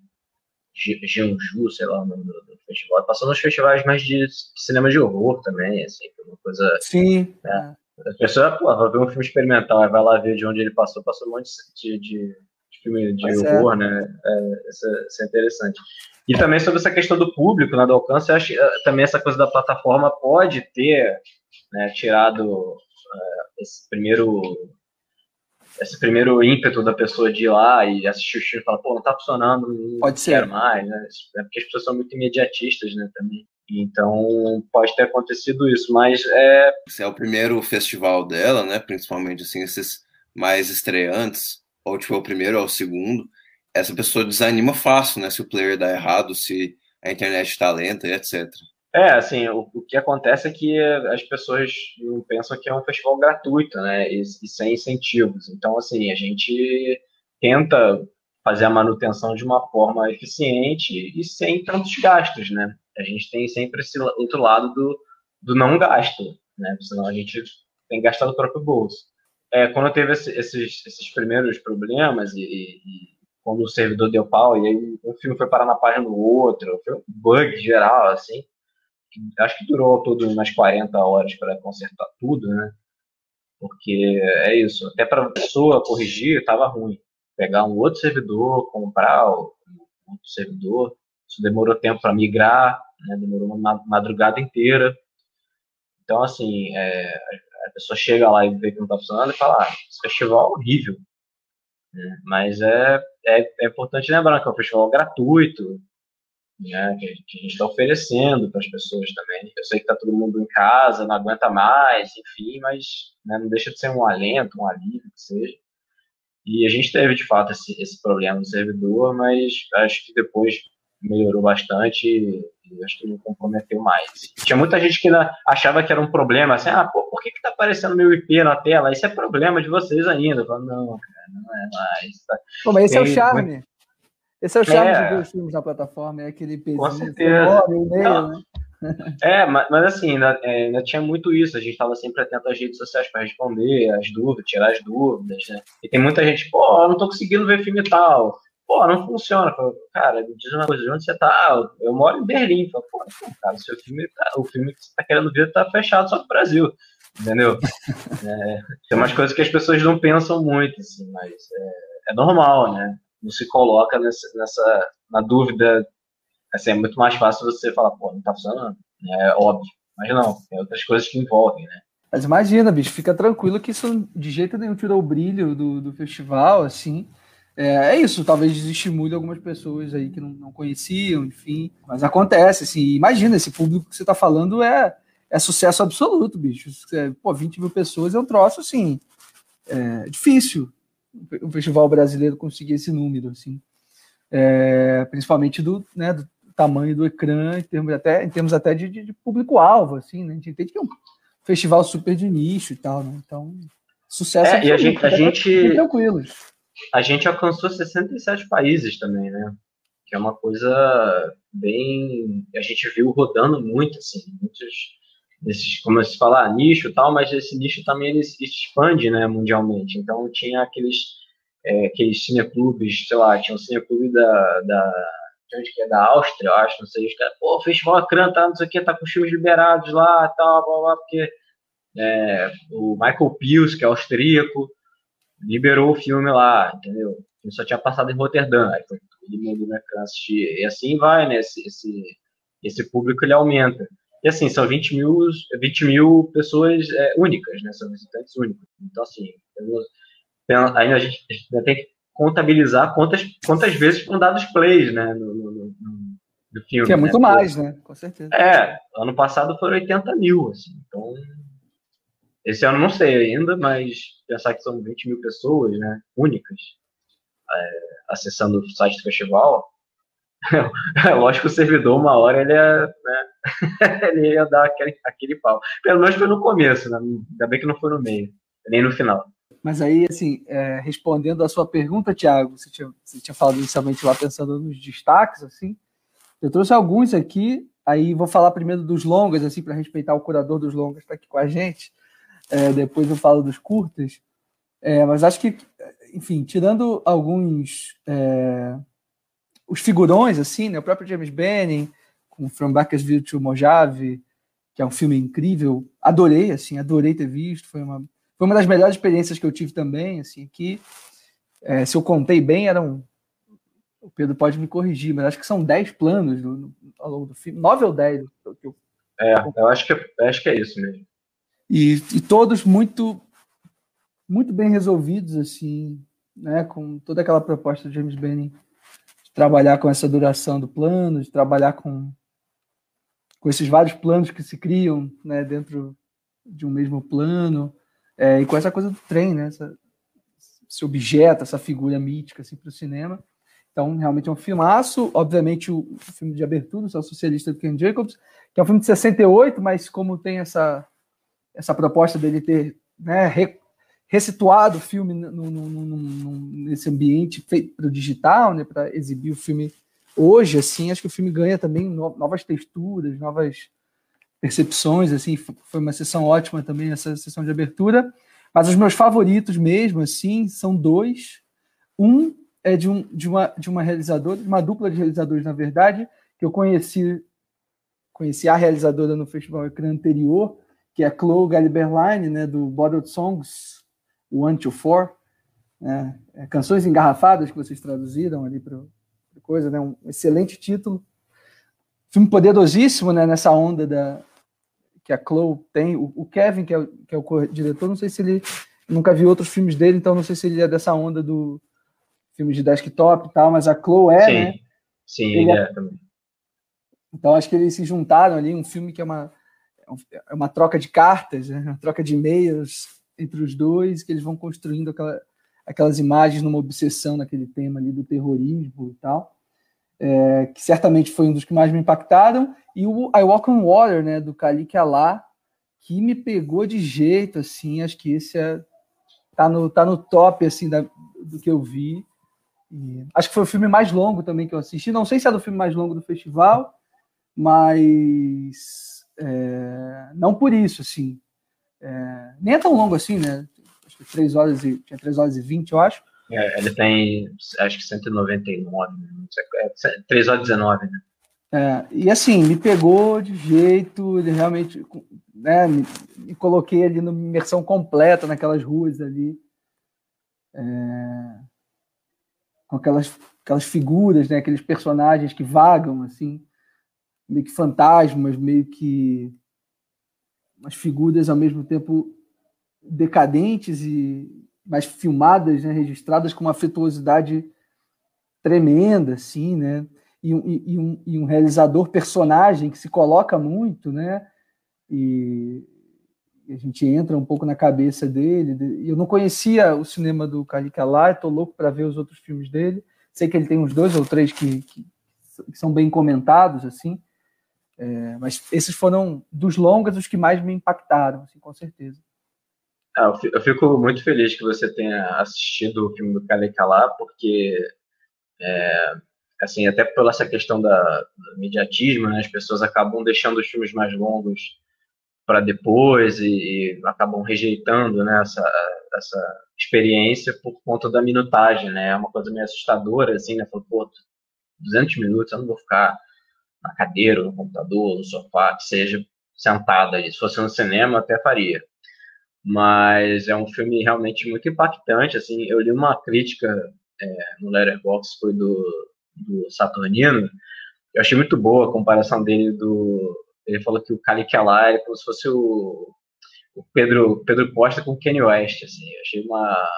Jeonju, sei lá o nome do, do, festival. Passou nos festivais mais de cinema de horror também, assim, uma coisa. Sim. Né? A pessoa, pô, vai ver um filme experimental, vai lá ver de onde ele passou, passou um monte de, de, de filme de Mas é. horror, é. né? É, isso, é, isso, é, interessante. E também sobre essa questão do público, né, do alcance, eu acho eh, também essa coisa da plataforma pode ter né, tirado uh, esse primeiro esse primeiro ímpeto da pessoa de ir lá e assistir o filme e falar, pô, não tá funcionando, não pode ser mais, né? É porque as pessoas são muito imediatistas, né, também. Então, pode ter acontecido isso, mas é... Esse é o primeiro festival dela, né, principalmente, assim, esses mais estreantes, ou tipo, é o primeiro ou o segundo, essa pessoa desanima fácil, né? Se o player dá errado, se a internet está lenta e etc. É, assim, o, o, que acontece é que as pessoas pensam que é um festival gratuito, né? E, e, sem incentivos. Então, assim, a gente tenta fazer a manutenção de uma forma eficiente e sem tantos gastos, né? A gente tem sempre esse outro lado do, do não gasto, né? Senão a gente tem que gastar do próprio bolso. É, quando teve esse, esses, esses primeiros problemas e, e quando o servidor deu pau, e aí um filme foi parar na página do outro, foi um bug geral, assim. Acho que durou todo umas 40 horas para consertar tudo, né? Porque é isso, até para a pessoa corrigir estava ruim. Pegar um outro servidor, comprar um outro servidor, isso demorou tempo para migrar, né? demorou uma madrugada inteira. Então, assim, é, a pessoa chega lá e vê que não está funcionando e fala: ah, esse festival é horrível. Né? Mas é, é, é, importante lembrar que é um festival gratuito, né? que, que a gente está oferecendo para as pessoas também. Eu sei que está todo mundo em casa, não aguenta mais, enfim, mas né, não deixa de ser um alento, um alívio, que seja. E a gente teve, de fato, esse, esse problema no servidor, mas acho que depois melhorou bastante e acho que não comprometeu mais. Tinha muita gente que achava que era um problema, assim, ah, pô, que que tá aparecendo meu IP na tela? Isso é problema de vocês ainda. Eu falo, não, cara, não é mais. Tá... Pô, mas esse é o Tem- charme. Esse é o charme É. de ver os filmes na plataforma, é aquele pezinho, Com certeza. o e-mail, né? É, mas, mas assim, ainda, é, ainda tinha muito isso. A gente estava sempre atento às redes sociais para responder as dúvidas, tirar as dúvidas, né? E tem muita gente, pô, eu não tô conseguindo ver filme tal. Pô, não funciona. Falo, Cara, me diz uma coisa, de onde você tá? Eu moro em Berlim. Falo, pô, cara, o seu filme, tá- o filme que você tá querendo ver tá fechado só no Brasil. Entendeu? *laughs* É, tem umas coisas que as pessoas não pensam muito, assim, mas é, é normal, né? Não se coloca nessa, nessa na dúvida assim, é muito mais fácil você falar, pô, não tá funcionando. É óbvio. Mas não, tem outras coisas que envolvem, né? Mas imagina, bicho, fica tranquilo que isso de jeito nenhum tirou o brilho do, do festival, assim. É, é isso, talvez desestimule algumas pessoas aí que não, não conheciam, enfim. Mas acontece, assim. Imagina, esse público que você tá falando é, é sucesso absoluto, bicho. É, pô, 20 mil pessoas é um troço, assim. É difícil o festival brasileiro conseguir esse número, assim. É, principalmente do, né, do tamanho do ecrã, em termos até, em termos até de, de- público-alvo, assim, né? A gente entende que é um festival super de nicho e tal, né? Então, sucesso É, e a gente- a gente- tranquilos. A gente alcançou 67 países também, né? Que é uma coisa bem. A gente viu rodando muito, assim, muitos desses, como se falar, nicho tal, mas esse nicho também ele se expande, né, mundialmente. Então tinha aqueles, é, aqueles cineclubes, sei lá, tinha um cineclube da, da de onde que é, da Áustria, eu acho, não sei, os caras, pô, o Festival Acran tá, não sei o que, tá com os filmes liberados lá, tal, blá, blá, porque é, o Michael Pius, que é austríaco, liberou o filme lá, entendeu? Ele só tinha passado em Roterdã, aí foi todo mundo na ecrã assistir, e assim vai, né, esse, esse, esse público ele aumenta. E assim, são 20 mil, 20 mil pessoas é, únicas, né, são visitantes únicos. Então assim, eu- aí a gente ainda tem que contabilizar quantas, quantas vezes foram dados plays, né, no, no, no- no- filme. Que é né? muito mais, né? Com certeza. É, ano passado foram 80 mil, assim, então esse ano não sei ainda, mas pensar que são 20 mil pessoas, né, únicas, é, acessando o site do festival, *laughs* é lógico que o servidor, uma hora, ele ia, né, *laughs* ele ia dar aquele, aquele pau. Pelo menos foi no começo, né, ainda bem que não foi no meio, nem no final. Mas aí, assim, é, respondendo a sua pergunta, Thiago, você tinha, você tinha falado inicialmente lá pensando nos destaques, assim. Eu trouxe alguns aqui, aí vou falar primeiro dos longas, assim, para respeitar o curador dos longas que está aqui com a gente. É, depois eu falo dos curtas. É, mas acho que, enfim, tirando alguns. Os figurões, assim, né? O próprio James Benning, com From Bakersfield to Mojave, que é um filme incrível. Adorei, assim, adorei ter visto. Foi uma, foi uma das melhores experiências que eu tive também, assim, que é, se eu contei bem, eram o Pedro pode me corrigir, mas acho que são 10 planos no, no, ao longo do filme, 9 ou 10. que eu- É, eu acho que, eu acho que é isso mesmo. E, e todos muito muito bem resolvidos, assim, né, com toda aquela proposta do James Benning trabalhar com essa duração do plano, de trabalhar com, com esses vários planos que se criam né, dentro de um mesmo plano, é, e com essa coisa do trem, né, essa, esse objeto, essa figura mítica assim, para o cinema. Então, realmente é um filmaço. Obviamente, o, o filme de abertura, o Socialista do Ken Jacobs, que é um filme de 68, mas como tem essa, essa proposta dele ter né, resituado o filme no, no, no, nesse ambiente feito para o digital, né, para exibir o filme hoje, assim, acho que o filme ganha também no, novas texturas, novas percepções, assim, foi uma sessão ótima também essa sessão de abertura. Mas os meus favoritos mesmo, assim, são dois. Um é de, um, de, uma, de uma realizadora, de uma dupla de realizadores, na verdade, que eu conheci, conheci a realizadora no Festival anterior, que é a Chloe Galiberline, né, do Bottled Songs, One to Four, né, é, Canções Engarrafadas, que vocês traduziram ali para coisa, né, um excelente título. Filme poderosíssimo, né, nessa onda da, que a Chloe tem. O, o Kevin, que é, o, que é o diretor, não sei se ele. Nunca vi outros filmes dele, então não sei se ele é dessa onda do filme de desktop e tal, mas a Chloe é, sim, né? Sim, ele é, é também. Então acho que eles se juntaram ali, um filme que é uma, é uma troca de cartas, né? uma troca de e-mails entre os dois, que eles vão construindo aquela, aquelas imagens numa obsessão naquele tema ali do terrorismo e tal, é, que certamente foi um dos que mais me impactaram, e o I Walk on Water, né, do Kalik Allah, que me pegou de jeito, assim, acho que esse é, tá, no, tá no top, assim, da, do que eu vi. E acho que foi o filme mais longo também que eu assisti. Não sei se é do filme mais longo do festival, mas é, não por isso, assim. É, nem é tão longo assim, né? Acho que 3 horas e, tinha 3 horas e 20, eu acho. É, ele tem, acho que 199, né? sei, é, 3 horas e 19, né? É, e assim, me pegou de jeito, ele realmente né, me, me, coloquei ali numa imersão completa naquelas ruas ali. É, com aquelas, aquelas figuras, né, aqueles personagens que vagam, assim, meio que fantasmas, meio que umas figuras ao mesmo tempo decadentes e mais filmadas, né, registradas com uma afetuosidade tremenda, assim, né? e e, um, e um realizador personagem que se coloca muito, né? E, a gente entra um pouco na cabeça dele. Eu não conhecia o cinema do Kalika lá, estou louco para ver os outros filmes dele. Sei que ele tem uns dois ou três que, que, que são bem comentados, assim. É, mas esses foram dos longas os que mais me impactaram, assim, com certeza. Ah, eu fico muito feliz que você tenha assistido o filme do Kalika lá, porque é, assim, até pela essa questão da, do mediatismo, né, as pessoas acabam deixando os filmes mais longos para depois e, e, acabam rejeitando né, essa, essa experiência por conta da minutagem, né? É uma coisa meio assustadora, assim, né? Falou, pô, 200 minutos, eu não vou ficar na cadeira, no computador, no sofá, que seja sentada ali. Se fosse no cinema, até faria. Mas é um filme realmente muito impactante, assim. Eu li uma crítica é, no Letterboxd, foi do do Saturnino, eu achei muito boa a comparação dele do. Ele falou que o Caliquelá é como se fosse o, o Pedro, Pedro Costa com o Kanye West, assim. Eu achei uma,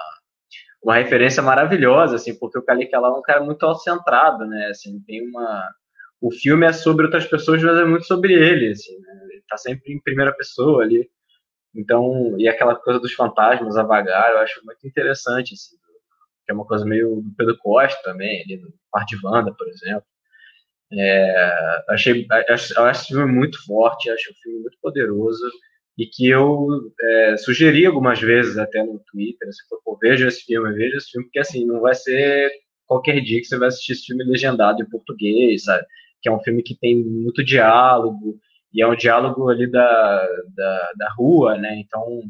uma referência maravilhosa, assim, porque o Caliquelá é um cara muito autocentrado, né? Assim, tem uma. O filme é sobre outras pessoas, mas é muito sobre ele, assim, né? Ele tá sempre em primeira pessoa ali. Então, e aquela coisa dos fantasmas a vagar, eu acho muito interessante, assim, que é uma coisa meio do Pedro Costa também, ali no Par de Wanda, por exemplo. É, achei, acho, acho esse filme muito forte, acho o filme muito poderoso e que eu é, sugeri algumas vezes até no Twitter, se for, veja esse filme, veja esse filme, porque assim, não vai ser qualquer dia que você vai assistir esse filme legendado em português, sabe? Que é um filme que tem muito diálogo, e é um diálogo ali da, da, da rua, né? Então,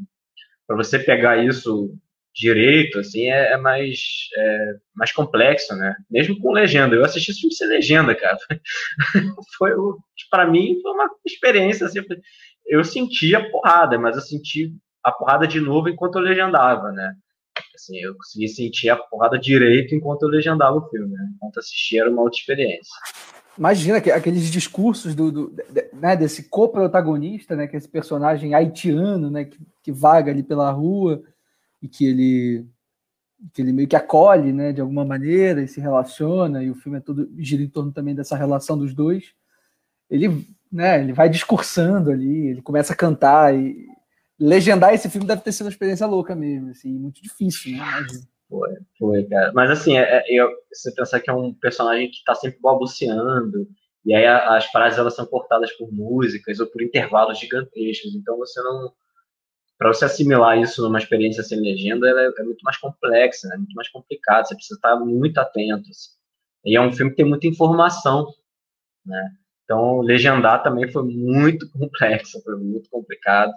para você pegar isso direito, assim, é, é mais, é, mais complexo, né? Mesmo com legenda. Eu assisti esse filme sem legenda, cara. *laughs* foi, para mim, foi uma experiência, assim, eu senti a porrada, mas eu senti a porrada de novo enquanto eu legendava, né? Assim, eu consegui sentir a porrada direito enquanto eu legendava o filme, né? Enquanto assistia era uma outra experiência. Imagina que, aqueles discursos do, do né, desse co-protagonista, né, que é esse personagem haitiano, né, que, que vaga ali pela rua, e que ele que ele meio que acolhe, né, de alguma maneira e se relaciona e o filme é todo gira em torno também dessa relação dos dois. Ele, né, ele vai discursando ali, ele começa a cantar e legendar esse filme deve ter sido uma experiência louca mesmo, assim, muito difícil, né? Imagina. Foi, foi, cara. Mas assim, é, é, eu, você pensar que é um personagem que está sempre balbuciando, e aí as frases elas são cortadas por músicas ou por intervalos gigantescos, então você não para você assimilar isso numa experiência sem legenda, é, é, muito mais complexa, é muito mais complicado, você precisa estar muito atento. Assim. E é um filme que tem muita informação, né? Então, legendar também foi muito *laughs* complexo, foi muito complicado,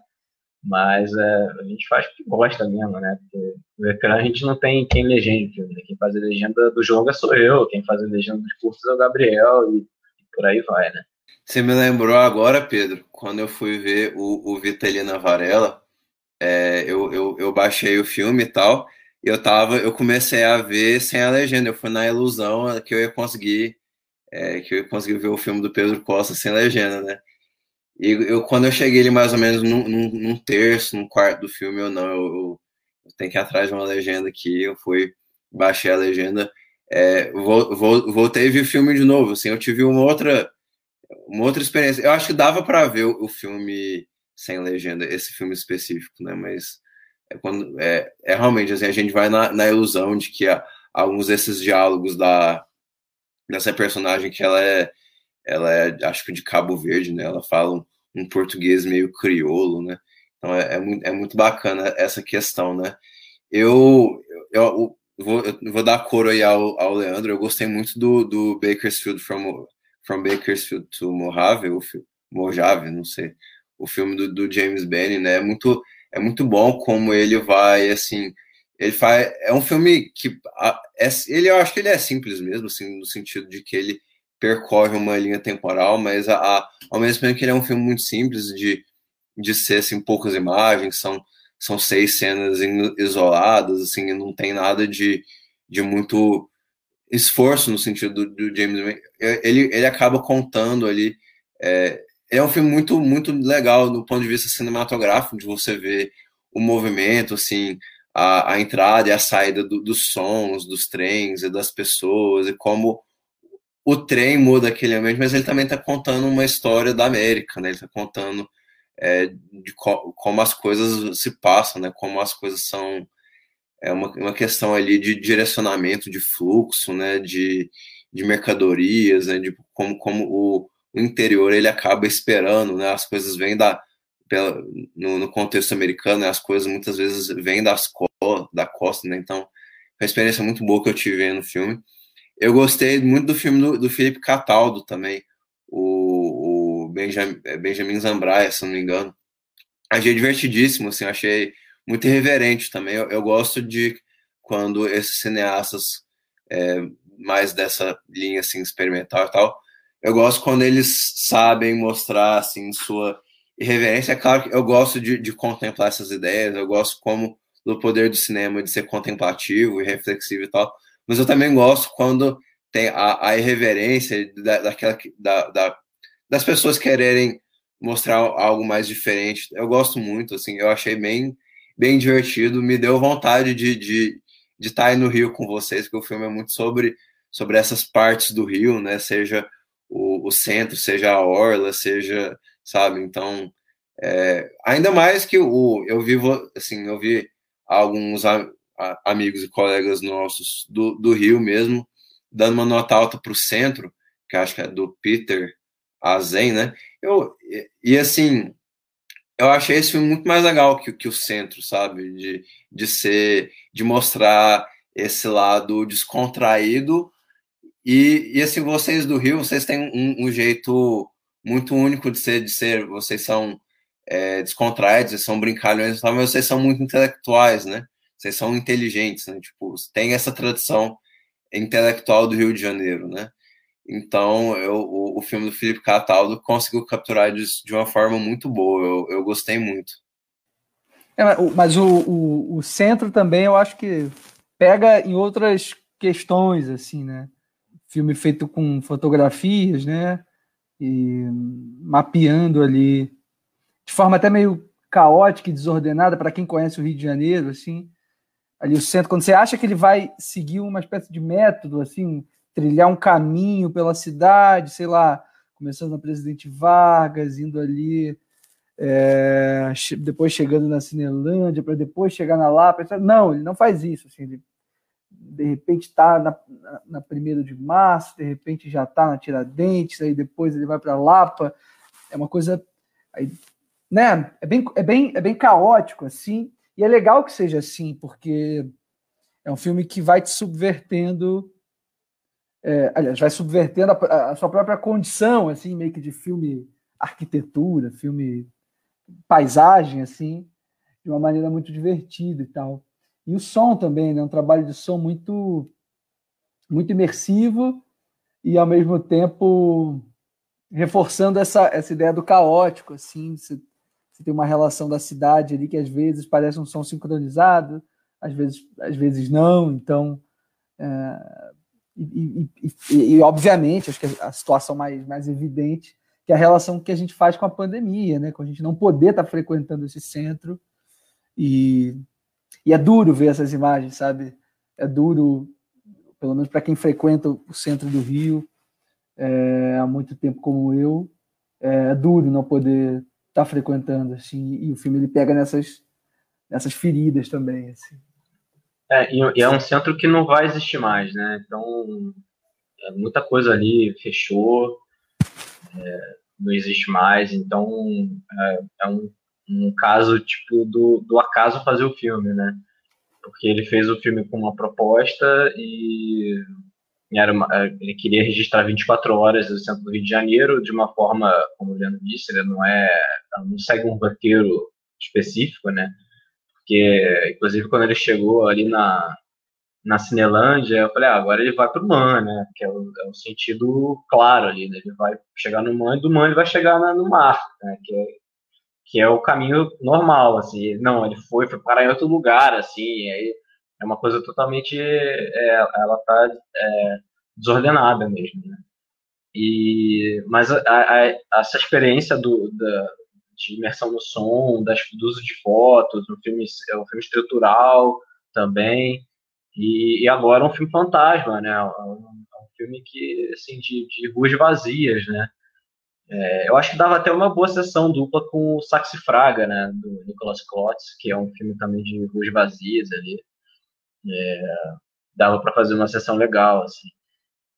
mas é, a gente faz porque gosta mesmo, né? Porque no ecrã a gente não tem quem filme, né? quem faz a legenda do jogo sou eu, quem faz a legenda dos cursos é o Gabriel, e, e por aí vai, né? Você me lembrou agora, Pedro, quando eu fui ver o, o Vitalina Varela, é, eu, eu, eu baixei o filme e tal, e eu tava, eu comecei a ver sem a legenda, eu fui na ilusão que eu ia conseguir, é, que eu ia ver o filme do Pedro Costa sem legenda, né? E eu, quando eu cheguei ali mais ou menos num, num, num terço, num quarto do filme, eu não, eu, eu, tenho que ir atrás de uma legenda aqui, eu fui, baixei a legenda, é, vou, vou, voltei e vi o filme de novo, assim, eu tive uma outra, uma outra experiência, eu acho que dava para ver o, o filme sem legenda, esse filme específico, né? Mas é, quando, é, é realmente assim, a gente vai na, na ilusão de que alguns desses diálogos da dessa personagem que ela é ela é acho que de Cabo Verde, né? Ela fala um, português meio crioulo, né? Então é, é, muito, é muito bacana essa questão, né? Eu, eu, eu vou, eu vou dar coro aí ao, ao Leandro, eu gostei muito do, do Bakersfield from, from Bakersfield to Mojave, o Mojave, não sei, o filme do, do James Benny, né? É muito, é muito bom como ele vai, assim, ele faz, é um filme que, é, ele, eu acho que ele é simples mesmo, assim, no sentido de que ele percorre uma linha temporal, mas a, a, ao mesmo tempo que ele é um filme muito simples de, de ser, assim, poucas imagens, são, são seis cenas isoladas, assim, não tem nada de, de muito esforço no sentido do, do James ele, ele acaba contando ali é, é um filme muito muito legal do ponto de vista cinematográfico de você ver o movimento assim a, a entrada e a saída do, dos sons dos trens e das pessoas e como o trem muda aquele ambiente mas ele também está contando uma história da América né? Ele está contando é, de co como as coisas se passam né? Como as coisas são é uma, uma questão ali de direcionamento de fluxo, né, de, de mercadorias, né, de como, como o, o interior ele acaba esperando, né, as coisas vêm da, pela, no, no, contexto americano, né, as coisas muitas vezes vêm das co da costa, né, então foi uma experiência muito boa que eu tive no filme. Eu gostei muito do filme do, do Felipe Cataldo também, o, o Benjamin, Benjamin Zambraia, se não me engano. Achei divertidíssimo, assim, achei muito irreverente também. Eu, eu gosto de quando esses cineastas é, mais dessa linha assim experimental e tal, eu gosto quando eles sabem mostrar assim sua irreverência. É claro que eu gosto de, de contemplar essas ideias, eu gosto como do poder do cinema de ser contemplativo e reflexivo e tal, mas eu também gosto quando tem a, a irreverência da, daquela da, da, das pessoas quererem mostrar algo mais diferente. Eu gosto muito, assim, eu achei bem bem divertido. Me deu vontade de estar de, estar aí no Rio com vocês, porque o filme é muito sobre, sobre essas partes do Rio, né? Seja o, o centro, seja a orla, seja, sabe? Então, é, ainda mais que o, eu vivo, assim, eu vi alguns amigos e colegas nossos do, do Rio mesmo dando uma nota alta para o centro, que acho que é do Peter Azen, né? Eu, e, assim, eu achei esse filme muito mais legal que, que o Centro, sabe? De, de ser, de mostrar esse lado descontraído. E, e assim, vocês do Rio, vocês têm um, um jeito muito único de ser, de ser vocês são é, descontraídos, vocês são brincalhões, mas vocês são muito intelectuais, né? Vocês são inteligentes, né? Tipo, tem essa tradição intelectual do Rio de Janeiro, né? Então, eu, o, o, filme do Felipe Cataldo conseguiu capturar isso de uma forma muito boa. Eu, eu gostei muito. É, mas o, o, o, centro também, eu acho que pega em outras questões, assim, né? Filme feito com fotografias, né? E mapeando ali de forma até meio caótica e desordenada para quem conhece o Rio de Janeiro, assim. Ali o centro, quando você acha que ele vai seguir uma espécie de método, assim, trilhar um caminho pela cidade, sei lá, começando na Presidente Vargas, indo ali, é, depois chegando na Cinelândia, para depois chegar na Lapa. Não, ele não faz isso. Assim, ele, de repente está na, na, na 1 de março, de repente já está na Tiradentes, aí depois ele vai para Lapa. É uma coisa. Aí, né? É bem, é, bem, é bem caótico, assim. E é legal que seja assim, porque é um filme que vai te subvertendo é, aliás, vai subvertendo a, a, sua própria condição, assim, meio que de filme arquitetura, filme paisagem, assim, de uma maneira muito divertida e tal. E o som também, né? Um trabalho de som muito, muito imersivo e, ao mesmo tempo, reforçando essa, essa ideia do caótico, assim, você, você tem uma relação da cidade ali que às vezes parece um som sincronizado, às vezes, às vezes não, então é, e, e, e, e, obviamente, acho que a situação mais, mais evidente que é a relação que a gente faz com a pandemia, né? Com a gente não poder estar tá frequentando esse centro. E, e é duro ver essas imagens, sabe? É duro, pelo menos para quem frequenta o centro do Rio é, há muito tempo como eu, é, é duro não poder tá frequentando, assim. E o filme ele pega nessas, nessas feridas também, assim. É, e é um centro que não vai existir mais, né? Então, é, muita coisa ali fechou. É, não existe mais. Então é, é um, um caso tipo do, do acaso fazer o filme, né? Porque ele fez o filme com uma proposta e era uma, é, ele queria registrar 24 horas no centro do Rio de Janeiro de uma forma, como o Leandro disse, ele não é não segue um roteiro específico, né? Porque, inclusive, quando ele chegou ali na, na Cinelândia, eu falei, ah, agora ele vai pro Man, né? Que é o, é o sentido claro ali, né? Ele vai chegar no Man e do Man ele vai chegar na, no mar, né? Que é, que é o caminho normal, assim. Não, ele foi, foi parar em outro lugar, assim, aí é uma coisa totalmente, é, ela tá é, desordenada mesmo, né? E, mas a, a, essa experiência do, da, de imersão no som, das, do uso de fotos, um filme, é um filme estrutural também, e, e agora um filme fantasma, né? Um, um filme que, assim, de, de ruas vazias, né? É, eu acho que dava até uma boa sessão dupla com o Saxi Fraga, né? Do Nicolas Klotz, que é um filme também de ruas vazias ali. É, dava para fazer uma sessão legal, assim.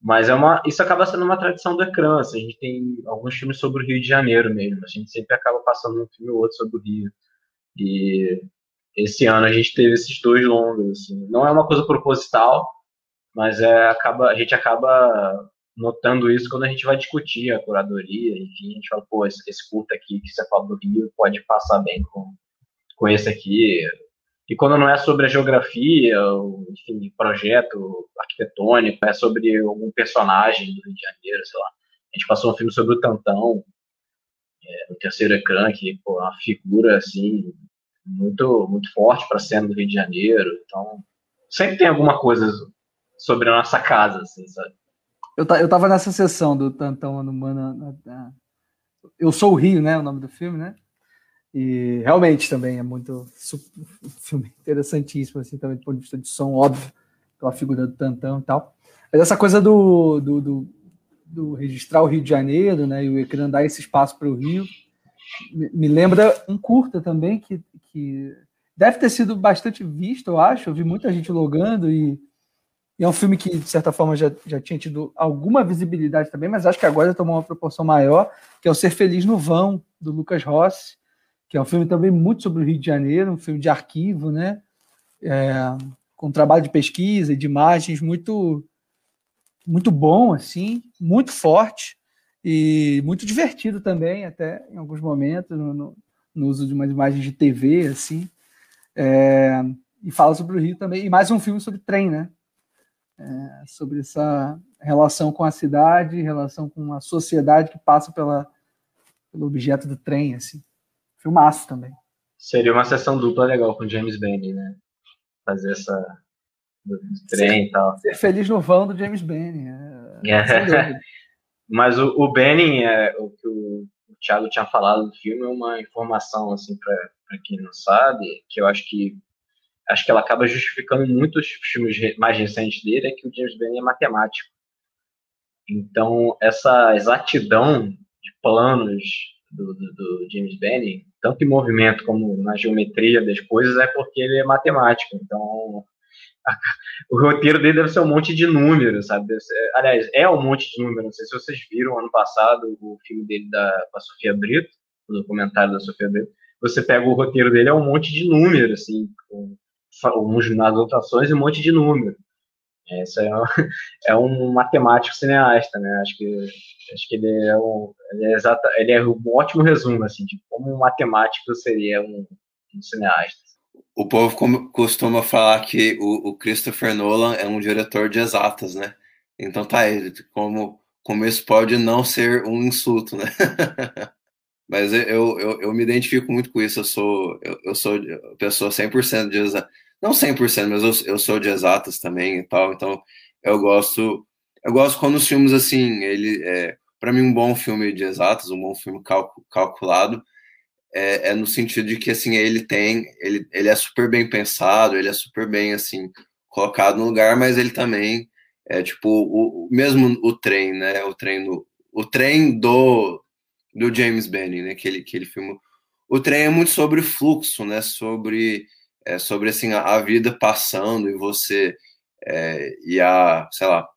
Mas é uma, isso acaba sendo uma tradição do ecrã. Assim, a gente tem alguns filmes sobre o Rio de Janeiro mesmo. A gente sempre acaba passando um filme ou outro sobre o Rio. E esse ano a gente teve esses dois longos. Assim. Não é uma coisa proposital, mas é, acaba, a gente acaba notando isso quando a gente vai discutir a curadoria. Enfim, a gente fala, pô, esse, esse curta aqui que você fala do Rio pode passar bem com, com esse aqui. E quando não é sobre a geografia, enfim, projeto arquitetônico, é sobre algum personagem do Rio de Janeiro, sei lá. A gente passou um filme sobre o Tantão, é, no terceiro ecrã, que pô, é uma figura, assim, muito, muito forte para a cena do Rio de Janeiro. Então, sempre tem alguma coisa sobre a nossa casa, assim, sabe? Eu, eu tava nessa sessão do Tantão no Mano. Eu Sou o Rio, né? O nome do filme, né? E realmente também é muito filme interessantíssimo, assim, também do ponto de vista de som, óbvio, pela figura do Tantão e tal. Mas essa coisa do, do, do, do registrar o Rio de Janeiro, né, e o ecrã dar esse espaço para o Rio, me, me, lembra um curta também que, que deve ter sido bastante visto, eu acho. Eu vi muita gente logando e, e é um filme que, de certa forma, já, já tinha tido alguma visibilidade também, mas acho que agora tomou uma proporção maior, que é o Ser Feliz no Vão, do Lucas Rossi que é um filme também muito sobre o Rio de Janeiro, um filme de arquivo, né? É, com trabalho de pesquisa e de imagens muito muito bom, assim, muito forte e muito divertido também, até em alguns momentos, no, no uso de umas imagens de TV, assim. É, e fala sobre o Rio também. E mais um filme sobre trem, né? É, sobre essa relação com a cidade, relação com a sociedade que passa pela, pelo objeto do trem, assim. Filmaço também. Seria uma sessão dupla legal com James Benny, né? Fazer essa. Do trem e tal. Ser feliz no vão do James Benny. É... é. *laughs* Mas o, o Benny, é, o que o, o Thiago tinha falado do filme, é uma informação, assim, para quem não sabe, que eu acho que acho que ela acaba justificando muitos filmes mais recentes dele, é que o James Benny é matemático. Então, essa exatidão de planos do, do, do James Benny, tanto em movimento como na geometria das coisas, é porque ele é matemático. Então, a, o roteiro dele deve ser um monte de números, sabe? Ser, aliás, é um monte de números. Não sei se vocês viram ano passado o filme dele da, com a Sofia Brito, o documentário da Sofia Brito. Você pega o roteiro dele, é um monte de números, assim, com, com, nas anotações e um monte de números. Esse é, um, *laughs* é um matemático cineasta, né? Acho que, acho que ele é um, ele é, exata, ele é um ótimo resumo, assim, de como um matemático seria um, um cineasta. O povo costuma falar que o, o, Christopher Nolan é um diretor de exatas, né? Então tá ele, como, como isso pode não ser um insulto, né? *laughs* Mas eu, eu, eu me identifico muito com isso, eu sou, eu, eu sou pessoa 100% de exatas não 100%, mas eu, eu sou de exatas também e tal, então eu gosto, eu gosto quando os filmes, assim, ele, é, para mim um bom filme de exatas, um bom filme calculado, é, é, no sentido de que, assim, ele tem, ele, ele é super bem pensado, ele é super bem, assim, colocado no lugar, mas ele também é, tipo, o, mesmo o trem, né, o trem, no, o trem do, do James Benning, né, que ele, que ele filmou, o trem é muito sobre fluxo, né, sobre é, sobre assim a, a, vida passando e você é, e a sei lá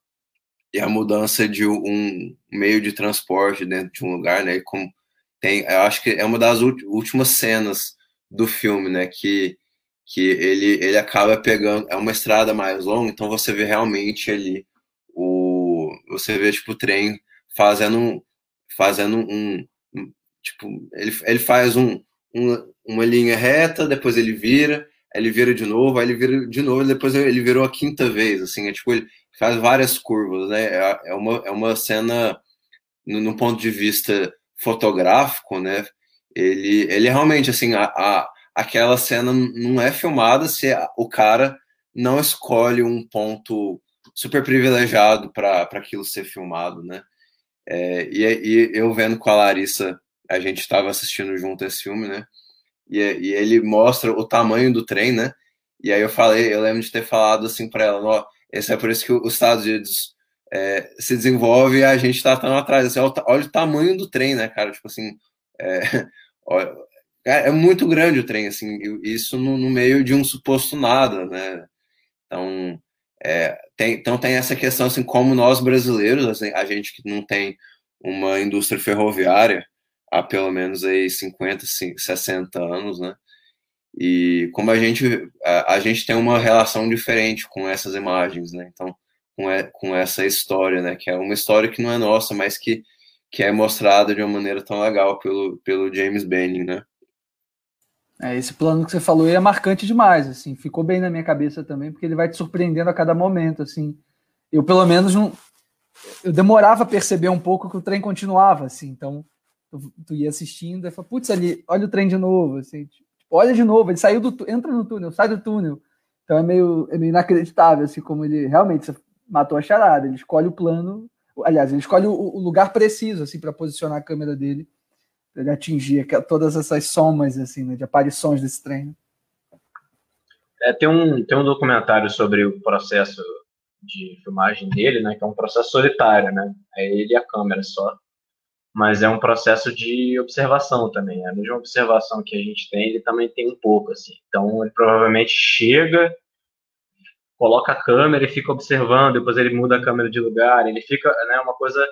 e a mudança de um meio de transporte dentro de um lugar, né? Como tem, eu acho que é uma das últimas cenas do filme, né? Que, que ele, ele acaba pegando, é uma estrada mais longa, então você vê realmente ali o, você vê tipo o trem fazendo, fazendo um, um tipo, ele, ele faz um, um, uma linha reta, depois ele vira, ele vira de novo, aí ele vira de novo, depois ele virou a quinta vez, assim, é tipo, ele faz várias curvas, né? É, é uma, é uma cena, no, no ponto de vista fotográfico, né? Ele, ele realmente, assim, a, a, aquela cena não é filmada se o cara não escolhe um ponto super privilegiado para aquilo ser filmado, né? É, e, e, eu vendo com a Larissa, a gente estava assistindo junto esse filme, né? E, e, ele mostra o tamanho do trem, né? E aí eu falei, eu lembro de ter falado assim para ela, ó, esse é por isso que os Estados Unidos é, se desenvolve e a gente está tão atrás. Assim, olha, olha, o tamanho do trem, né, cara? Tipo assim, é, *laughs* olha, é muito grande o trem, assim, isso no, no meio de um suposto nada, né? Então, é, tem, então tem essa questão, assim, como nós brasileiros, assim, a gente que não tem uma indústria ferroviária há pelo menos aí 50, 60 anos, né? E como a gente, a, a gente tem uma relação diferente com essas imagens, né? Então, com, é, com essa história, né? Que é uma história que não é nossa, mas que, que é mostrada de uma maneira tão legal pelo, pelo James Benning, né? É, esse plano que você falou é marcante demais, assim, ficou bem na minha cabeça também, porque ele vai te surpreendendo a cada momento, assim. Eu, pelo menos, não, eu demorava a perceber um pouco que o trem continuava, assim, então tu, tu ia assistindo e falava, putz, ali, olha o trem de novo, assim, olha de novo, ele saiu do, entra no túnel, sai do túnel, então é meio, é meio inacreditável, assim, como ele realmente, matou a charada. Ele escolhe o plano, aliás, ele escolhe o, o lugar preciso assim para posicionar a câmera dele, para ele atingir todas essas somas assim, né, de aparições desse treino. É, tem um tem um documentário sobre o processo de filmagem dele, né, que é um processo solitário, né? É ele e a câmera só. Mas é um processo de observação também. A mesma observação que a gente tem, ele também tem um pouco assim. Então, ele provavelmente chega coloca a câmera e fica observando, depois ele muda a câmera de lugar, ele fica, né, uma coisa,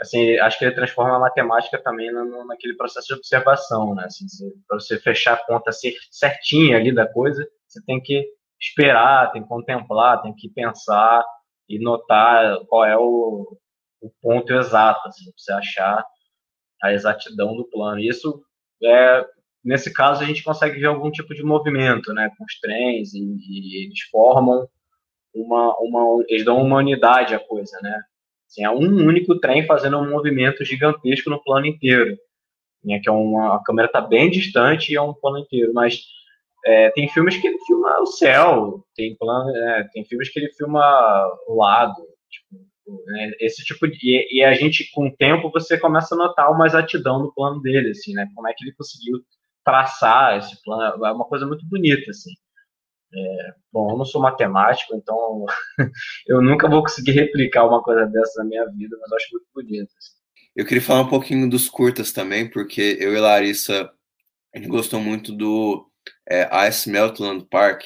assim, acho que ele transforma a matemática também no, naquele processo de observação, né, assim, para você fechar a conta certinha ali da coisa, você tem que esperar, tem que contemplar, tem que pensar e notar qual é o, o ponto exato, assim, pra você achar a exatidão do plano. Isso é nesse caso a gente consegue ver algum tipo de movimento, né, com os trens e, e eles formam uma, uma, eles dão uma unidade à coisa, né? Assim, é um único trem fazendo um movimento gigantesco no plano inteiro. Né? Que é uma, a câmera está bem distante e é um plano inteiro, mas é, tem filmes que ele filma o céu, tem, plano, é, tem filmes que ele filma o lado? Esse tipo de, e, e, a gente com o tempo você começa a notar uma exatidão no plano dele, assim, né? Como é que ele conseguiu traçar esse plano? É uma coisa muito bonita, assim. É, bom, eu não sou matemático, então *laughs* eu nunca vou conseguir replicar uma coisa dessa na minha vida, mas eu acho muito bonito. Assim. Eu queria falar um pouquinho dos curtas também, porque eu e Larissa, a gente gostou muito do é, Ice Meltland Park,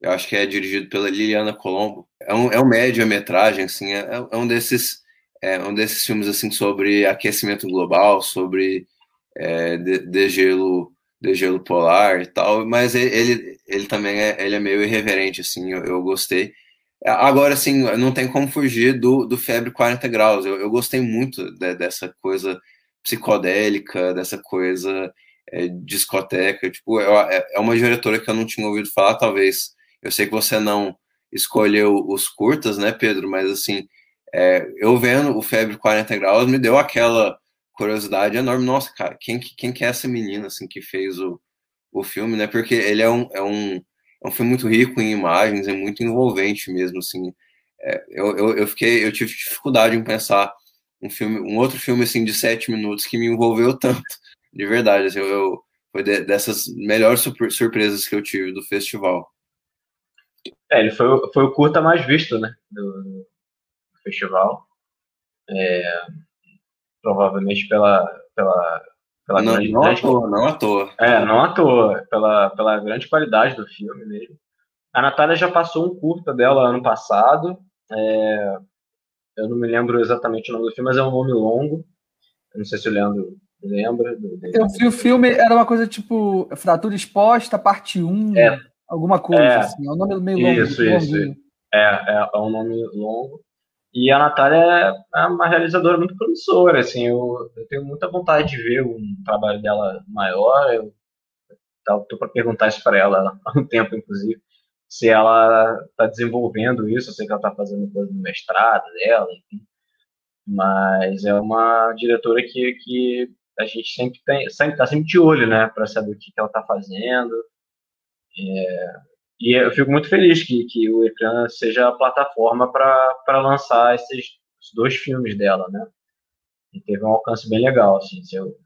eu acho que é dirigido pela Liliana Colombo. É um, é um média-metragem, assim, é, é, um desses é um desses filmes assim sobre aquecimento global, sobre é, de, degelo de polar e tal, mas ele, ele também é, ele é meio irreverente, assim, eu, eu gostei. Agora, assim, não tem como fugir do, do Febre 40 Graus. Eu, eu gostei muito de, dessa coisa psicodélica, dessa coisa é, discoteca. Tipo, é, é uma diretora que eu não tinha ouvido falar, talvez. Eu sei que você não escolheu os curtas, né, Pedro? Mas, assim, é, eu vendo o Febre 40 Graus me deu aquela curiosidade enorme. Nossa, cara, quem, quem que é essa menina, assim, que fez o, o filme, né? Porque ele é um, é um, é um filme muito rico em imagens, é muito envolvente mesmo, assim. É, eu, eu, eu, fiquei, eu tive dificuldade em pensar um filme, um outro filme, assim, de sete minutos que me envolveu *laughs* tanto, de verdade, assim, eu, eu foi de, dessas melhores surpresas que eu tive do festival. É, ele foi, foi o curta mais visto, né, do, do festival. É, provavelmente pela, pela, pela não, grande, não grande, à toa, não à toa. É, não à toa, pela, pela grande qualidade do filme mesmo. A Natália já passou um curta dela ano passado, é, eu não me lembro exatamente o nome do filme, mas é um nome longo. Eu não sei se o Leandro lembra. Do, do... Eu vi o filme, era uma coisa tipo Fratura Exposta, parte 1, É. alguma coisa É. assim. É um nome meio longo. Isso, isso, longuinho. É, é, é um nome longo. E a Natália é, é uma realizadora muito promissora, assim, eu, eu tenho muita vontade de ver um trabalho dela maior. Eu estou para perguntar isso para ela há um *laughs* tempo, inclusive, se ela está desenvolvendo isso. Eu sei que ela está fazendo coisa no mestrado dela, enfim. Mas é uma diretora que, que a gente sempre tem, sempre está sempre de olho, né, para saber o que, que ela está fazendo. E eu fico muito feliz que, que o Ecrã seja a plataforma para lançar esses dois filmes dela, né? E teve um alcance bem legal, assim, ser o,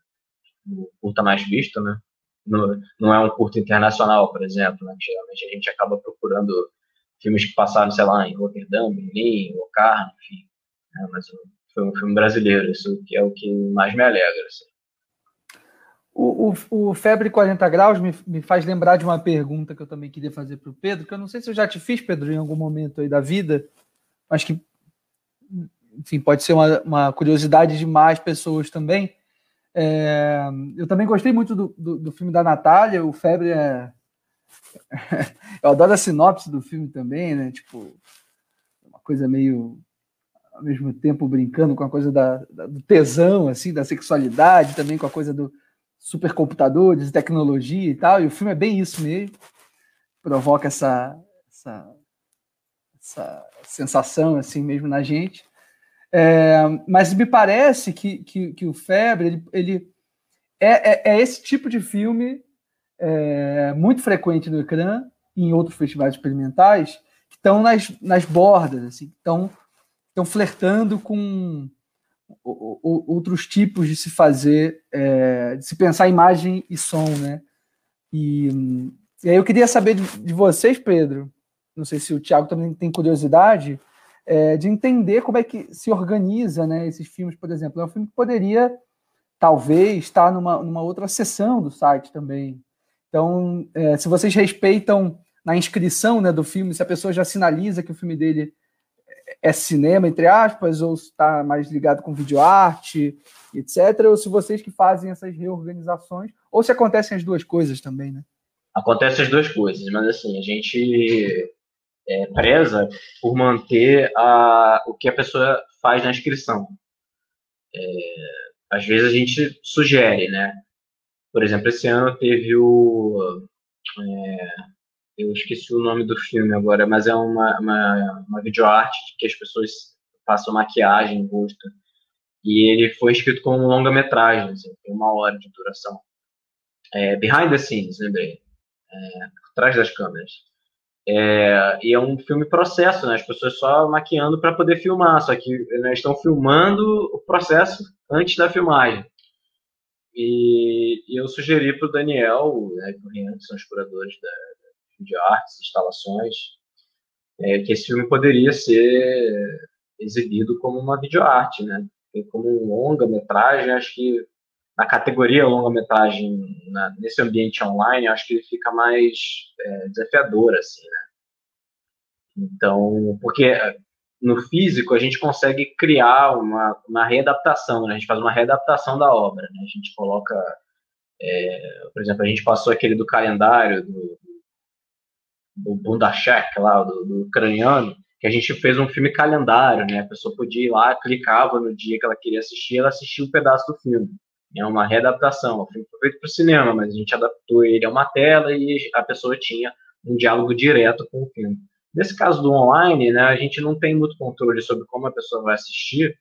curta mais visto, né? Não, é um curta internacional, por exemplo, né? Geralmente a gente acaba procurando filmes que passaram, sei lá, em Roterdã, Berlim, Locarno, enfim. né? Mas foi um filme brasileiro, isso que é o que mais me alegra, assim. O, o, o Febre 40 Graus me, me faz lembrar de uma pergunta que eu também queria fazer para o Pedro, que eu não sei se eu já te fiz, Pedro, em algum momento aí da vida, mas que, enfim, pode ser uma, uma curiosidade de mais pessoas também. É, eu também gostei muito do, do, do filme da Natália, o Febre é. *laughs* eu adoro a sinopse do filme também, né? Tipo, uma coisa meio ao mesmo tempo brincando com a coisa da, da, do tesão, assim, da sexualidade, também com a coisa do supercomputadores, tecnologia e tal, e o filme é bem isso mesmo, provoca essa, essa, essa sensação assim mesmo na gente. É, mas me parece que, que, que o Febre ele, ele é, é, é, esse tipo de filme é, muito frequente no ecrã e em outros festivais experimentais que estão nas, nas bordas, assim, estão, estão flertando com outros tipos de se fazer, é, de se pensar imagem e som, né? E, e aí eu queria saber de, de, vocês, Pedro, não sei se o Thiago também tem curiosidade, é, de entender como é que se organiza, né, esses filmes, por exemplo. É um filme que poderia, talvez, estar numa, numa outra seção do site também. Então, é, se vocês respeitam na inscrição né, do filme, se a pessoa já sinaliza que o filme dele é cinema, entre aspas, ou está mais ligado com videoarte, etc., ou se vocês que fazem essas reorganizações, ou se acontecem as duas coisas também, né? Acontecem as duas coisas, mas assim, a gente é, preza por manter a, o que a pessoa faz na inscrição. É, às vezes a gente sugere, né? Por exemplo, esse ano teve o. É, eu esqueci o nome do filme agora, mas é uma, uma, uma videoarte que as pessoas passam maquiagem rosto. E ele foi escrito como longa-metragem, assim, tem uma hora de duração. É, behind the scenes, lembrei. É, por trás das câmeras. É, e é um filme processo, né? As pessoas só maquiando para poder filmar, só que né, estão filmando o processo antes da filmagem. E, e eu sugeri para o Daniel né, que são os curadores da, de artes, instalações, é, que esse filme poderia ser exibido como uma videoarte, né? E como um longa-metragem, acho que na categoria longa-metragem, nesse ambiente online, acho que ele fica mais é, desafiador, assim, né? Então, porque no físico a gente consegue criar uma, uma readaptação, né? A gente faz uma readaptação da obra, né? A gente coloca, é, por exemplo, a gente passou aquele do calendário do, do Bundachek lá, do, do ucraniano, que a gente fez um filme calendário, né? A pessoa podia ir lá, clicava no dia que ela queria assistir, ela assistia um pedaço do filme. É uma readaptação. O filme foi feito para o cinema, mas a gente adaptou ele a uma tela e a pessoa tinha um diálogo direto com o filme. Nesse caso do online, né, a gente não tem muito controle sobre como a pessoa vai assistir,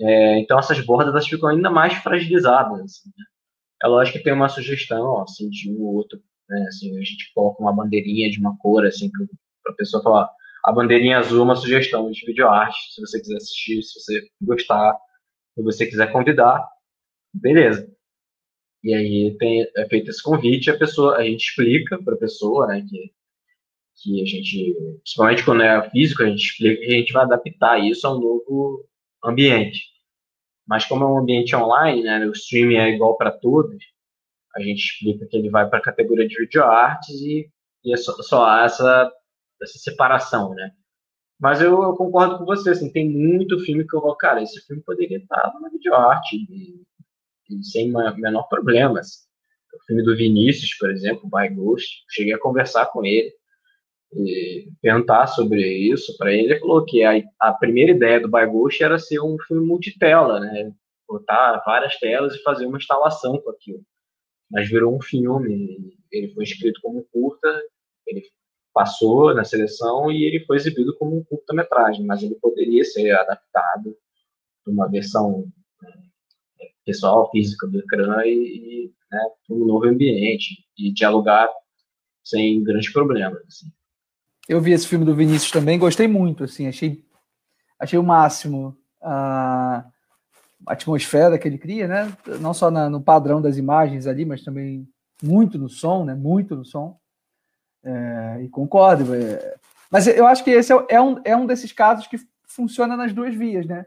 é, então essas bordas elas ficam ainda mais fragilizadas. Assim, né? É lógico que tem uma sugestão, ó, um ou outro né? Assim, a gente coloca uma bandeirinha de uma cor, assim, para a pessoa falar. A bandeirinha azul é uma sugestão de videoarte, se você quiser assistir, se você gostar, se você quiser convidar, beleza. E aí tem, é feito esse convite, a pessoa, a gente explica para a pessoa, né, que, que a gente, principalmente quando é físico, a gente explica que a gente vai adaptar isso a um novo ambiente. Mas como é um ambiente online, né, o streaming é igual para todos, a gente explica que ele vai para a categoria de videoartes e, e é só, só há essa, essa separação, né? Mas eu, eu, concordo com você, assim, tem muito filme que eu vou, cara, esse filme poderia estar na videoarte e, e sem menor problema. Assim. O filme do Vinícius, por exemplo, By Ghost, cheguei a conversar com ele e perguntar sobre isso para ele. Ele falou que a, a primeira ideia do By Ghost era ser um filme multitela, né? Botar várias telas e fazer uma instalação com aquilo. Mas virou um filme, ele foi escrito como curta, ele passou na seleção e ele foi exibido como um curta-metragem, mas ele poderia ser adaptado para uma versão né, pessoal, física do ecrã e, e né, um novo ambiente e dialogar sem grandes problemas. Assim. Eu vi esse filme do Vinícius também, gostei muito, assim, achei, achei o máximo a atmosfera que ele cria, né? Não só na, no padrão das imagens ali, mas também muito no som, né? Muito no som. É, e concordo. É, mas eu acho que esse é, é, um, é um desses casos que funciona nas duas vias, né?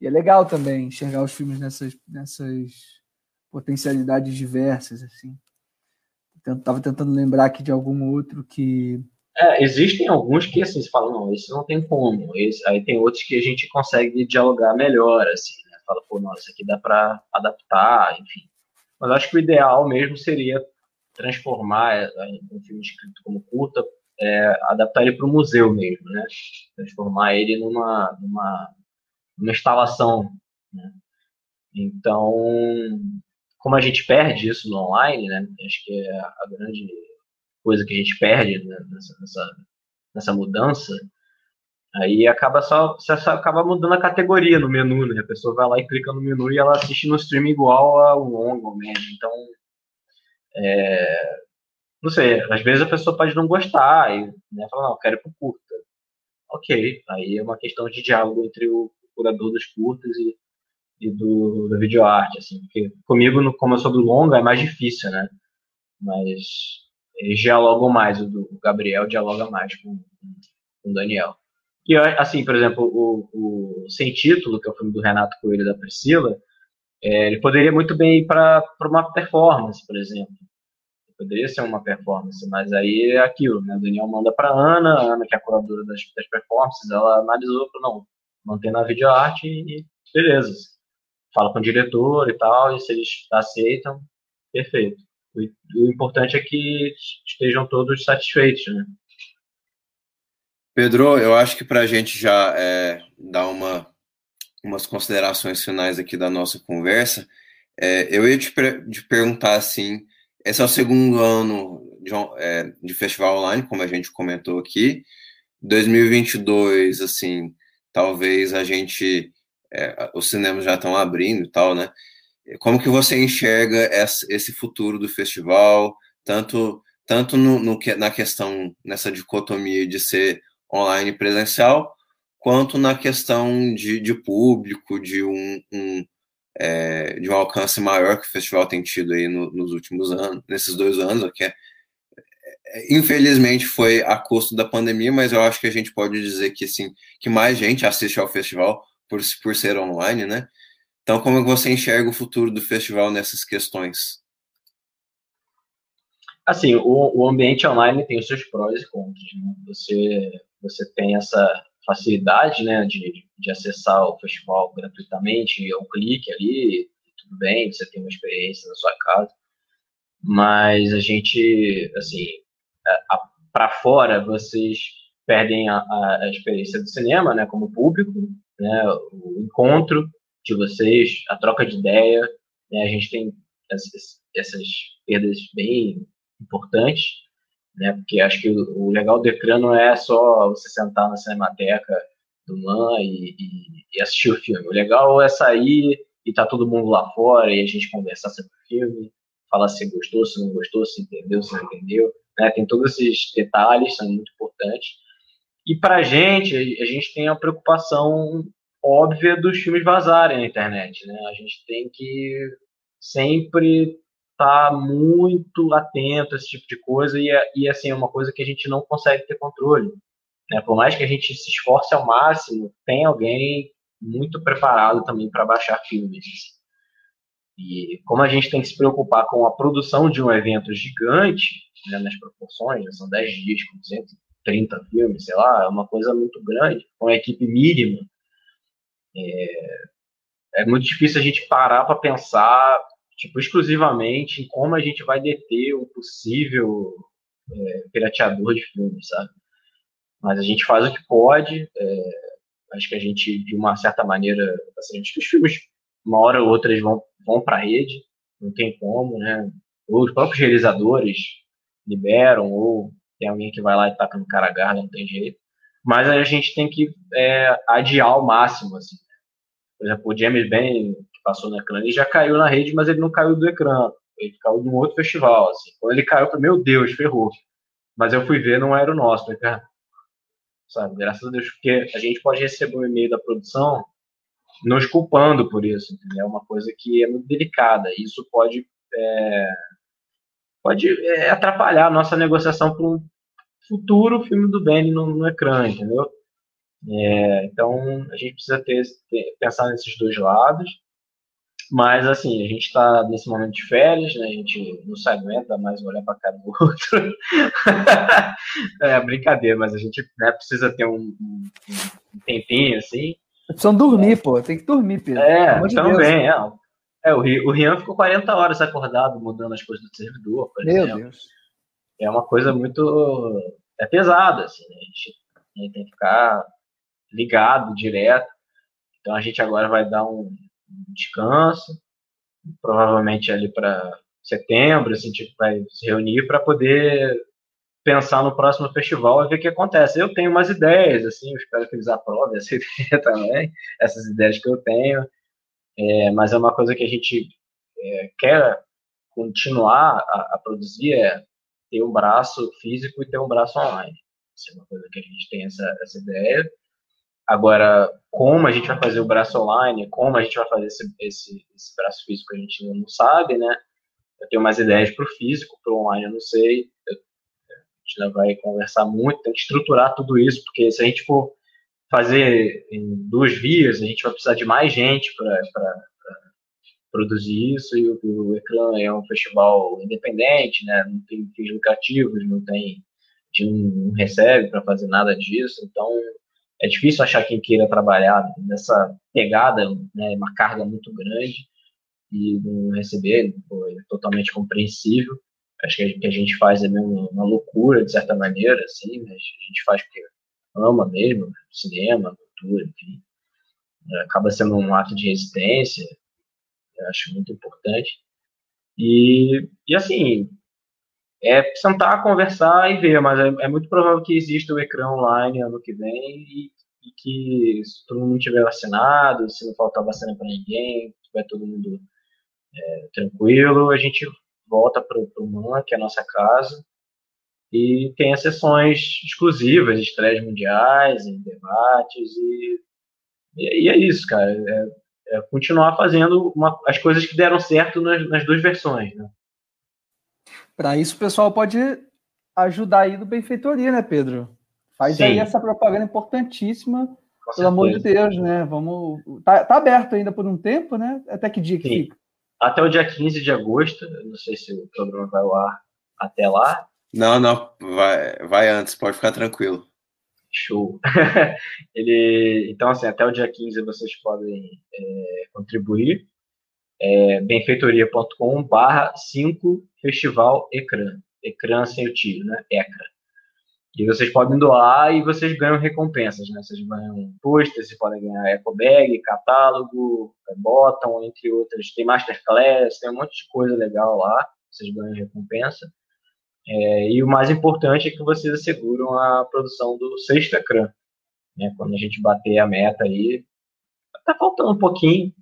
E é legal também enxergar os filmes nessas, nessas potencialidades diversas, assim. Estava tentando lembrar aqui de algum outro que. É, existem alguns que assim, falam, não, esse não tem como. Esse, aí tem outros que a gente consegue dialogar melhor, assim? Fala, pô, nossa, isso aqui dá para adaptar, enfim. Mas acho que o ideal mesmo seria transformar é, um filme escrito como curta, é, adaptar ele para o museu mesmo, né? Transformar ele numa, numa, numa instalação, né? Então, como a gente perde isso no online, né? Acho que é a grande coisa que a gente perde né, nessa, nessa, nessa mudança, aí acaba só você acaba mudando a categoria no menu, né? A pessoa vai lá e clica no menu e ela assiste no stream igual ao longo, médio. Então, é, não sei, às vezes a pessoa pode não gostar e né, falar, não, quero ir pro curta. Ok, aí é uma questão de diálogo entre o curador dos curtas e e do, da videoarte, assim, porque comigo, no, como eu sou do longa, é mais difícil, né? Mas eles dialogam mais, o, do, o Gabriel dialoga mais com, com o Daniel. E, assim, por exemplo, o, o Sem Título, que é o filme do Renato Coelho e da Priscila, é, ele poderia muito bem ir para uma performance, por exemplo. Poderia ser uma performance, mas aí é aquilo, né? O Daniel manda para Ana, a Ana, que é a curadora das, das performances, ela analisou, não, mantém na videoarte e beleza fala com o diretor e tal, e se eles aceitam, perfeito. O, o importante é que estejam todos satisfeitos, né? Pedro, eu acho que para a gente já é, dar uma, umas considerações finais aqui da nossa conversa, é, eu ia te, te, perguntar assim, esse é o segundo ano de, é, de festival online, como a gente comentou aqui, 2022, assim, talvez a gente é, os cinemas já estão abrindo e tal, né? Como que você enxerga esse futuro do festival, tanto tanto no, no, na questão nessa dicotomia de ser online presencial, quanto na questão de, de público, de um, um é, de um alcance maior que o festival tem tido aí no, nos últimos anos, nesses dois anos, que é, é, infelizmente foi a custo da pandemia, mas eu acho que a gente pode dizer que sim, que mais gente assiste ao festival por, por ser online, né? Então, como você enxerga o futuro do festival nessas questões? Assim, o, o ambiente online tem os seus prós e contras. Né? Você, você tem essa facilidade né, de, de acessar o festival gratuitamente, é um clique ali, tudo bem, você tem uma experiência na sua casa. Mas a gente, assim, para fora, vocês perdem a, a, experiência do cinema, né, como público, né, o encontro de vocês, a troca de ideia, né, a gente tem essas, essas perdas bem importantes, né, porque acho que o, o, legal do ecrã não é só você sentar na cinemateca do MAN e, e, e, assistir o filme. O legal é sair e tá todo mundo lá fora e a gente conversar sobre o filme, falar se gostou, se não gostou, se entendeu, se não entendeu. Né? Tem todos esses detalhes, são muito importantes. E para a gente, a gente tem a preocupação óbvia dos filmes vazarem na internet, né? A gente tem que sempre estar tá muito atento a esse tipo de coisa e, e assim, é uma coisa que a gente não consegue ter controle. Né? Por mais que a gente se esforce ao máximo, tem alguém muito preparado também para baixar filmes. E como a gente tem que se preocupar com a produção de um evento gigante, né, nas proporções, são 10 dias com 30 filmes, sei lá, é uma coisa muito grande, com uma equipe mínima. É, é muito difícil a gente parar para pensar tipo, exclusivamente em como a gente vai deter o possível é, pirateador de filmes, sabe? Mas a gente faz o que pode. É, acho que a gente, de uma certa maneira, assim, acho que os filmes, uma hora ou outra, eles vão, vão para a rede, não tem como, né? Ou os próprios realizadores liberam, ou tem alguém que vai lá e taca no cara garra, não tem jeito. Mas a gente tem que é, adiar ao máximo, assim. Por exemplo, o James que passou no ecrã, ele já caiu na rede, mas ele não caiu do ecrã. Ele caiu de um outro festival, assim. Quando ele caiu, eu falei, meu Deus, ferrou. Mas eu fui ver, não era o nosso. Falei, cara, sabe, graças a Deus, porque a gente pode receber um e-mail da produção nos culpando por isso, entendeu? É uma coisa que é muito delicada. Isso pode é, pode é, atrapalhar a nossa negociação para um futuro filme do Benny no, no ecrã, entendeu? É, então a gente precisa ter, ter, pensar nesses dois lados. Mas assim, a gente está nesse momento de férias, né? A gente não se aguenta mais olhar para cara do outro. *laughs* é brincadeira, mas a gente né, precisa ter um, um, um tempinho assim. Precisam dormir, pô. Tem que dormir, Pedro. É, também, é. É, o, o Rian ficou 40 horas acordado mudando as coisas do servidor, por Meu exemplo. Deus. É uma coisa muito. É pesada, assim, né? a, gente, a gente tem que ficar ligado direto. Então a gente agora vai dar um descanso, provavelmente ali para setembro, assim, tipo, vai se reunir para poder pensar no próximo festival e ver o que acontece. Eu tenho umas ideias, assim, espero que eles aprovem essa *laughs* ideia também, essas ideias que eu tenho. É, mas é uma coisa que a gente é, quer continuar a, a, produzir é ter um braço físico e ter um braço online. Isso é uma coisa que a gente tem essa, essa ideia. Agora, como a gente vai fazer o braço online, como a gente vai fazer esse, esse, esse braço físico, a gente não sabe, né? Eu tenho mais ideias para o físico, para o online eu não sei. Eu, a gente ainda vai conversar muito, tem que estruturar tudo isso, porque se a gente for fazer em duas vias, a gente vai precisar de mais gente para produzir isso, e o, o Ecrã é um festival independente, né, não tem fins lucrativos, não tem, a gente não recebe para fazer nada disso, então é difícil achar quem queira trabalhar nessa pegada, né, uma carga muito grande, e não receber, é totalmente compreensível, acho que o que a gente faz é mesmo uma loucura, de certa maneira, assim, a gente faz porque ama mesmo, cinema, cultura, enfim. É, acaba sendo um ato de resistência, acho muito importante. E, e assim, é sentar, conversar e ver, mas é, é muito provável que exista o ecrã online ano que vem e, e, que se todo mundo tiver vacinado, se não faltar vacina para ninguém, tiver todo mundo é, tranquilo, a gente volta para o MAN, que é a nossa casa, e tem as sessões exclusivas, estreias mundiais, debates, e, e, é isso, cara. É, é continuar fazendo uma, as coisas que deram certo nas, nas duas versões, né? Para isso, o pessoal pode ajudar aí do Benfeitoria, né, Pedro? Faz Sim. aí essa propaganda importantíssima, Com pelo certeza. amor de Deus, né? Vamos. Tá, tá, aberto ainda por um tempo, né? Até que dia que Sim. fica? Até o dia 15 de agosto, não sei se o programa vai ao ar até lá, não, não, vai, vai antes, pode ficar tranquilo. Show. *laughs* Ele, então, assim, até o dia 15 vocês podem é, contribuir. É, benfeitoria.com barra 5 Festival Ecrã. Ecrã sem o tio, né? ECRA. E vocês podem doar e vocês ganham recompensas, né? Vocês ganham pôster, vocês podem ganhar eco bag, catálogo, bottom, entre outras. Tem masterclass, tem um monte de coisa legal lá. Vocês ganham recompensa. É, e o mais importante é que vocês asseguram a produção do sexto ecrã. Né? Quando a gente bater a meta aí, tá faltando um pouquinho,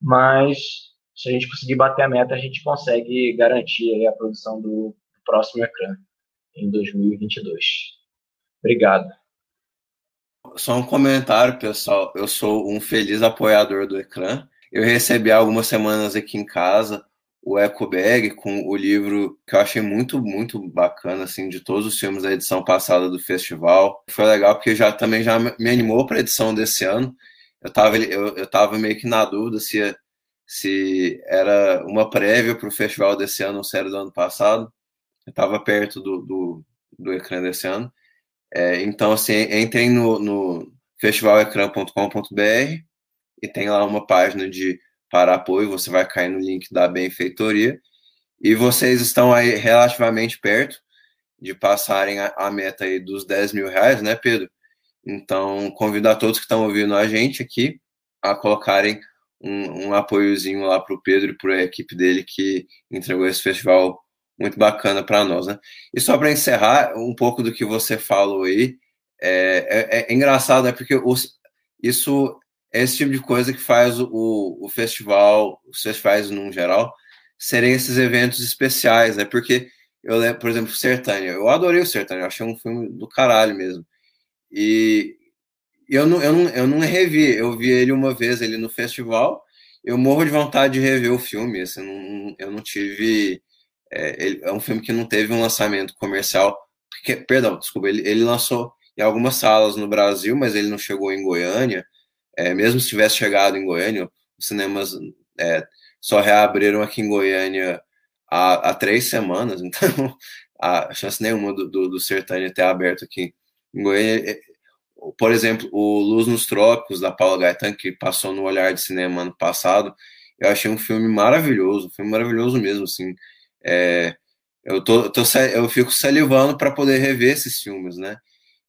mas se a gente conseguir bater a meta, a gente consegue garantir a produção do próximo ecrã em 2022. Obrigado. Só um comentário, pessoal. Eu sou um feliz apoiador do ecrã. Eu recebi algumas semanas aqui em casa o Eco Bag com o livro que eu achei muito, muito bacana, assim, de todos os filmes da edição passada do festival. Foi legal porque já também já me animou para a edição desse ano. Eu estava eu, eu tava meio que na dúvida se, se era uma prévia para o festival desse ano ou se era do ano passado. Eu estava perto do, do, do ecrã desse ano. É, então, assim, entrem no, no festivalecrã.com.br e tem lá uma página de para apoio, você vai cair no link da benfeitoria. E vocês estão aí relativamente perto de passarem a, a meta aí dos 10 mil reais, né, Pedro? Então, convido a todos que estão ouvindo a gente aqui a colocarem um, um apoiozinho lá para o Pedro e para a equipe dele que entregou esse festival muito bacana para nós, né? E só para encerrar, um pouco do que você falou aí, é, é, é engraçado, né? Porque os, isso é esse tipo de coisa que faz o, o festival, os festivais no geral, serem esses eventos especiais, né? Porque eu lembro, por exemplo, Sertânia, eu adorei o Sertânia, eu achei um filme do caralho mesmo. E eu não, eu não, eu não revi, eu vi ele uma vez ali no festival, eu morro de vontade de rever o filme, assim, não, eu não tive... É, ele, é um filme que não teve um lançamento comercial, porque, perdão, desculpa, ele, ele lançou em algumas salas no Brasil, mas ele não chegou em Goiânia, é, mesmo se tivesse chegado em Goiânia, os cinemas é, só reabriram aqui em Goiânia há, há três semanas, *laughs* então a chance nenhuma do, do, do Sertânia ter aberto aqui em Goiânia. É, por exemplo, o Luz nos Trópicos, da Paula Gaetan, que passou no Olhar de Cinema ano passado, eu achei um filme maravilhoso, um filme maravilhoso mesmo, assim. É, eu, tô, tô, eu fico salivando para poder rever esses filmes, né?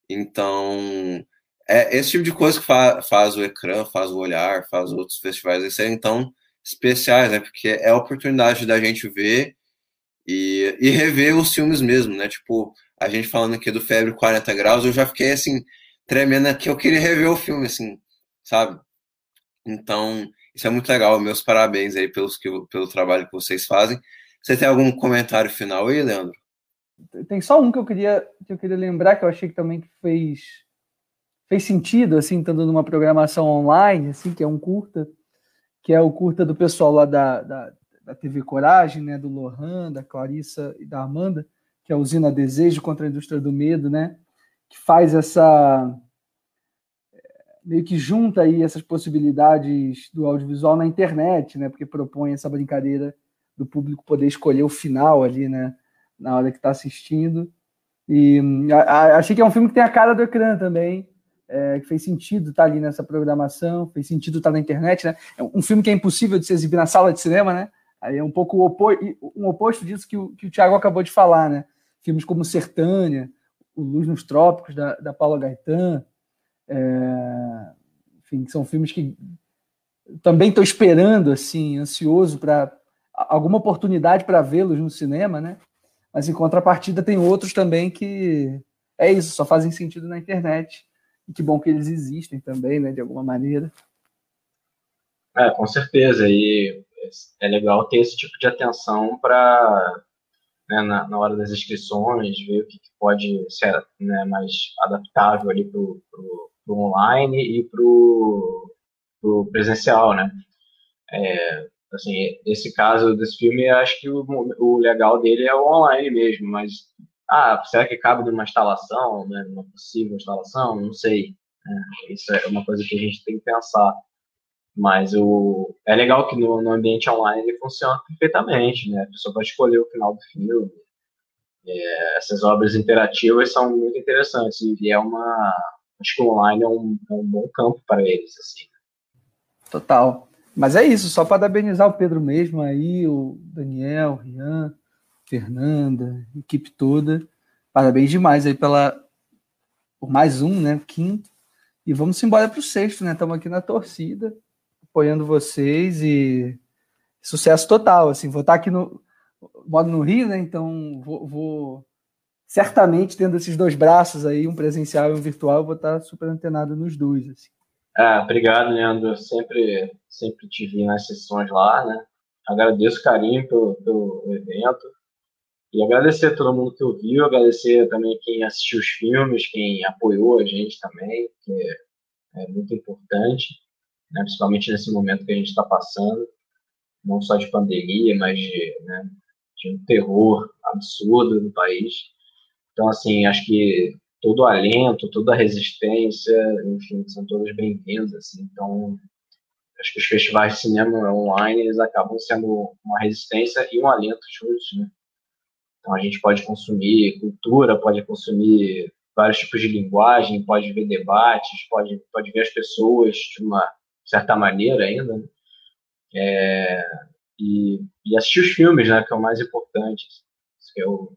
Então, é esse tipo de coisa que fa faz o ecrã, faz o olhar, faz outros festivais serem tão especiais, né? Porque é a oportunidade da gente ver e, e rever os filmes mesmo, né? Tipo, a gente falando aqui do Febre 40 Graus, eu já fiquei assim, tremendo que eu queria rever o filme, assim, sabe? Então, isso é muito legal. Meus parabéns aí pelos que, pelo trabalho que vocês fazem. Você tem algum comentário final aí, Leandro? Tem só um que eu queria, que eu queria lembrar, que eu achei que também fez, fez sentido, assim, estando numa programação online, assim, que é um curta, que é o curta do pessoal lá da, da, da TV Coragem, né, do Lohan, da Clarissa e da Amanda, que é a Usina Desejo contra a Indústria do Medo, né, que faz essa meio que junta aí essas possibilidades do audiovisual na internet, né, porque propõe essa brincadeira do público poder escolher o final ali, né, na hora que está assistindo. E a, a, achei que é um filme que tem a cara do ecrã também, é, que fez sentido estar tá ali nessa programação, fez sentido estar tá na internet, né? É um filme que é impossível de se exibir na sala de cinema, né? Aí é um pouco o opo um oposto disso que o, que o Thiago acabou de falar, né? Filmes como Sertânia, O Luz nos Trópicos, da, da Paula Gaetan, é, enfim, são filmes que também estou esperando, assim, ansioso para alguma oportunidade para vê-los no cinema, né? Mas em contrapartida tem outros também que é isso, só fazem sentido na internet. E que bom que eles existem também, né, de alguma maneira. É, com certeza. E é legal ter esse tipo de atenção para, né, na, na, hora das inscrições, ver o que, que pode ser né, mais adaptável ali para o online e para o presencial, né? É, assim, esse caso desse filme, acho que o, o legal dele é o online mesmo, mas ah, será que cabe numa instalação, né, numa possível instalação? Não sei. É, isso é uma coisa que a gente tem que pensar. Mas o, é legal que no, no ambiente online ele funciona perfeitamente, né? A pessoa pode escolher o final do filme. É, essas obras interativas são muito interessantes e é uma acho que o online é um, é um bom campo para eles assim. Total. Mas é isso, só parabenizar o Pedro mesmo aí, o Daniel, o Rian, Fernanda, equipe toda. Parabéns demais aí pela por mais um, né? Quinto. E vamos embora para o sexto, né? Estamos aqui na torcida, apoiando vocês e sucesso total. Assim, vou estar aqui no modo no Rio, né? Então vou, vou, certamente tendo esses dois braços aí, um presencial e um virtual, vou estar super antenado nos dois. Assim. Ah, obrigado, Leandro. Sempre, sempre te vi nas sessões lá, né? Agradeço o carinho pelo, pelo evento. E agradecer a todo mundo que ouviu, agradecer também quem assistiu os filmes, quem apoiou a gente também, que é muito importante, né? principalmente nesse momento que a gente está passando, não só de pandemia, mas de, né, de um terror absurdo no país. Então, assim, acho que todo o alento, toda a resistência, enfim, são todos bem-vindos, assim, então acho que os festivais de cinema online, eles acabam sendo uma resistência e um alento juntos, né? Então a gente pode consumir cultura, pode consumir vários tipos de linguagem, pode ver debates, pode, pode ver as pessoas de uma certa maneira ainda, né? é, e, e, assistir os filmes, né, que é o mais importante, que é o,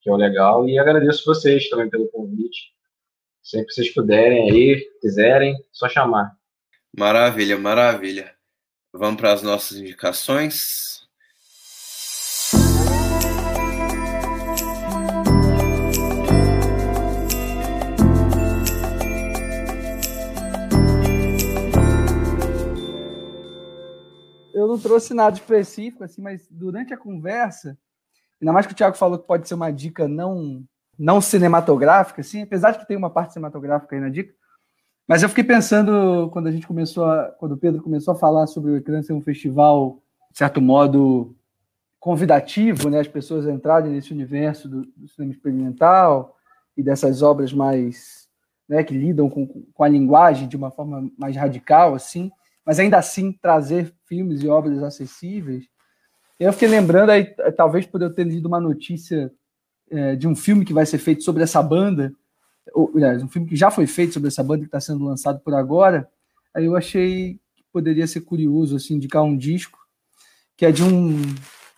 que é o legal, e agradeço vocês também pelo convite, sempre que vocês puderem aí, quiserem, só chamar. Maravilha, maravilha. Vamos para as nossas indicações. Eu não trouxe nada específico, assim, mas durante a conversa, ainda mais que o Thiago falou que pode ser uma dica não, não cinematográfica, assim, apesar de que tem uma parte cinematográfica aí na dica, mas eu fiquei pensando, quando a gente começou, a, quando o Pedro começou a falar sobre o Ecrã ser um festival, de certo modo, convidativo, né, as pessoas entrarem nesse universo do, do cinema experimental e dessas obras mais, né, que lidam com, com a linguagem de uma forma mais radical, assim, mas ainda assim trazer filmes e obras acessíveis. Eu fiquei lembrando aí, talvez por eu ter lido uma notícia é, de um filme que vai ser feito sobre essa banda, ou, aliás, um filme que já foi feito sobre essa banda que está sendo lançado por agora. Aí eu achei que poderia ser curioso assim indicar um disco que é de um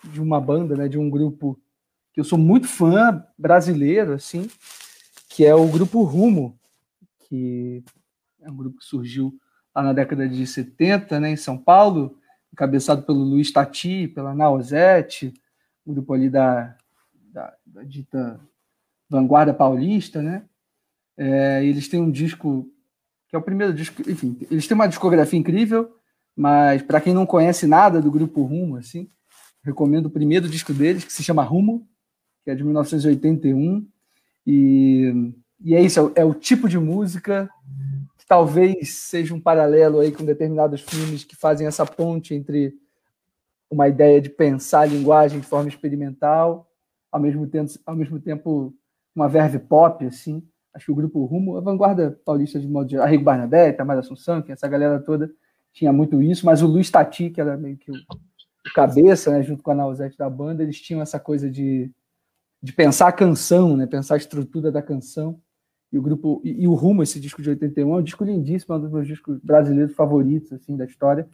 de uma banda, né, de um grupo que eu sou muito fã brasileiro, assim, que é o grupo Rumo, que é um grupo que surgiu lá na década de 70, né, em São Paulo, encabeçado pelo Luiz Tati, pela Nausete, o grupo ali da, da, da dita vanguarda paulista, né? É, eles têm um disco que é o primeiro disco, enfim, eles têm uma discografia incrível, mas para quem não conhece nada do grupo Rumo, assim, recomendo o primeiro disco deles, que se chama Rumo, que é de 1981, e, e é isso, é é o tipo de música talvez seja um paralelo aí com determinados filmes que fazem essa ponte entre uma ideia de pensar a linguagem de forma experimental, ao mesmo tempo, ao mesmo tempo uma verve pop, assim. Acho que o grupo Rumo, a vanguarda paulista de modo geral, Arrigo Barnabé, Tamara Assunção, que essa galera toda tinha muito isso, mas o Luiz Tati, que era meio que o, o cabeça, né, junto com a Nausete da banda, eles tinham essa coisa de, de pensar a canção, né, pensar a estrutura da canção. E o grupo e, e, o Rumo, esse disco de 81, é um disco lindíssimo, é um dos meus discos brasileiros favoritos assim da história.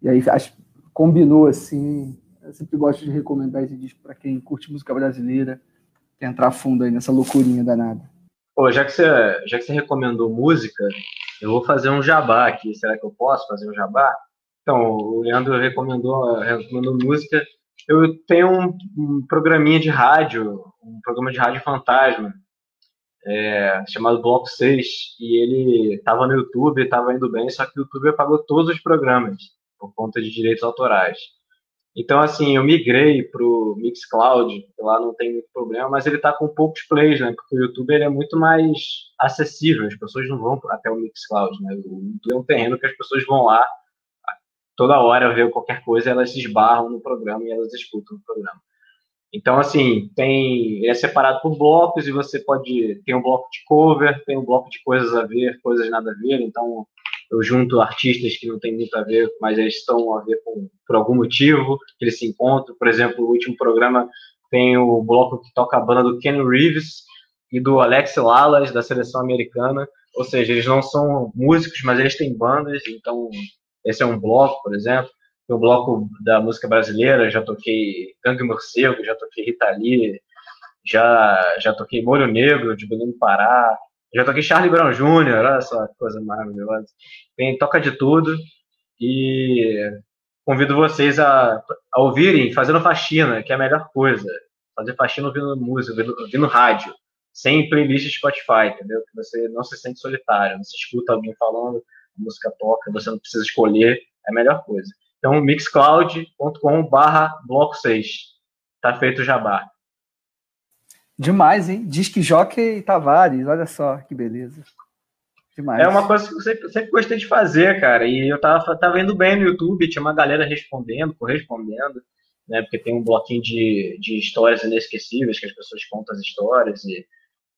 E aí acho, combinou assim. Eu sempre gosto de recomendar esse disco para quem curte música brasileira, entrar fundo aí nessa loucurinha danada. Pô, já que você já que você recomendou música, eu vou fazer um jabá aqui. Será que eu posso fazer um jabá? Então, o Leandro recomendou, recomendou música. Eu tenho um, um programinha de rádio, um programa de rádio fantasma, é, chamado Bloco 6, e ele estava no YouTube, estava indo bem, só que o YouTube apagou todos os programas por conta de direitos autorais. Então, assim, eu migrei para o Mixcloud, lá não tem muito problema, mas ele está com poucos plays, né? Porque o YouTube ele é muito mais acessível, as pessoas não vão até o Mixcloud, né? O YouTube é um terreno que as pessoas vão lá toda hora ver qualquer coisa, elas se esbarram no programa e elas escutam o programa. Então, assim, tem é separado por blocos e você pode tem um bloco de cover, tem um bloco de coisas a ver, coisas nada a ver. Então, eu junto artistas que não tem muito a ver, mas eles estão a ver com, por algum motivo que eles se encontram. Por exemplo, o último programa tem o bloco que toca a banda do Ken Reeves e do Alex Lalas da seleção americana. Ou seja, eles não são músicos, mas eles têm bandas. Então, esse é um bloco, por exemplo no bloco da música brasileira, já toquei Gangue Morcego, já toquei Rita Lee, já, já toquei Molho Negro, de Belém Pará, já toquei Charlie Brown Jr., olha só coisa maravilhosa. Tem, toca de tudo e convido vocês a, a ouvirem fazendo faxina, que é a melhor coisa. Fazer faxina ouvindo música, ouvindo, ouvindo rádio, sem playlist Spotify, entendeu? Que você não se sente solitário, você escuta alguém falando, a música toca, você não precisa escolher, é a melhor coisa. Então, mixcloud.com barra bloco 6. Tá feito o jabá. Demais, hein? Disque Jockey Tavares, olha só que beleza. Demais. É uma coisa que eu sempre, sempre gostei de fazer, cara. E eu tava, tava indo bem no YouTube, tinha uma galera respondendo, correspondendo, né? Porque tem um bloquinho de, de histórias inesquecíveis, que as pessoas contam as histórias e,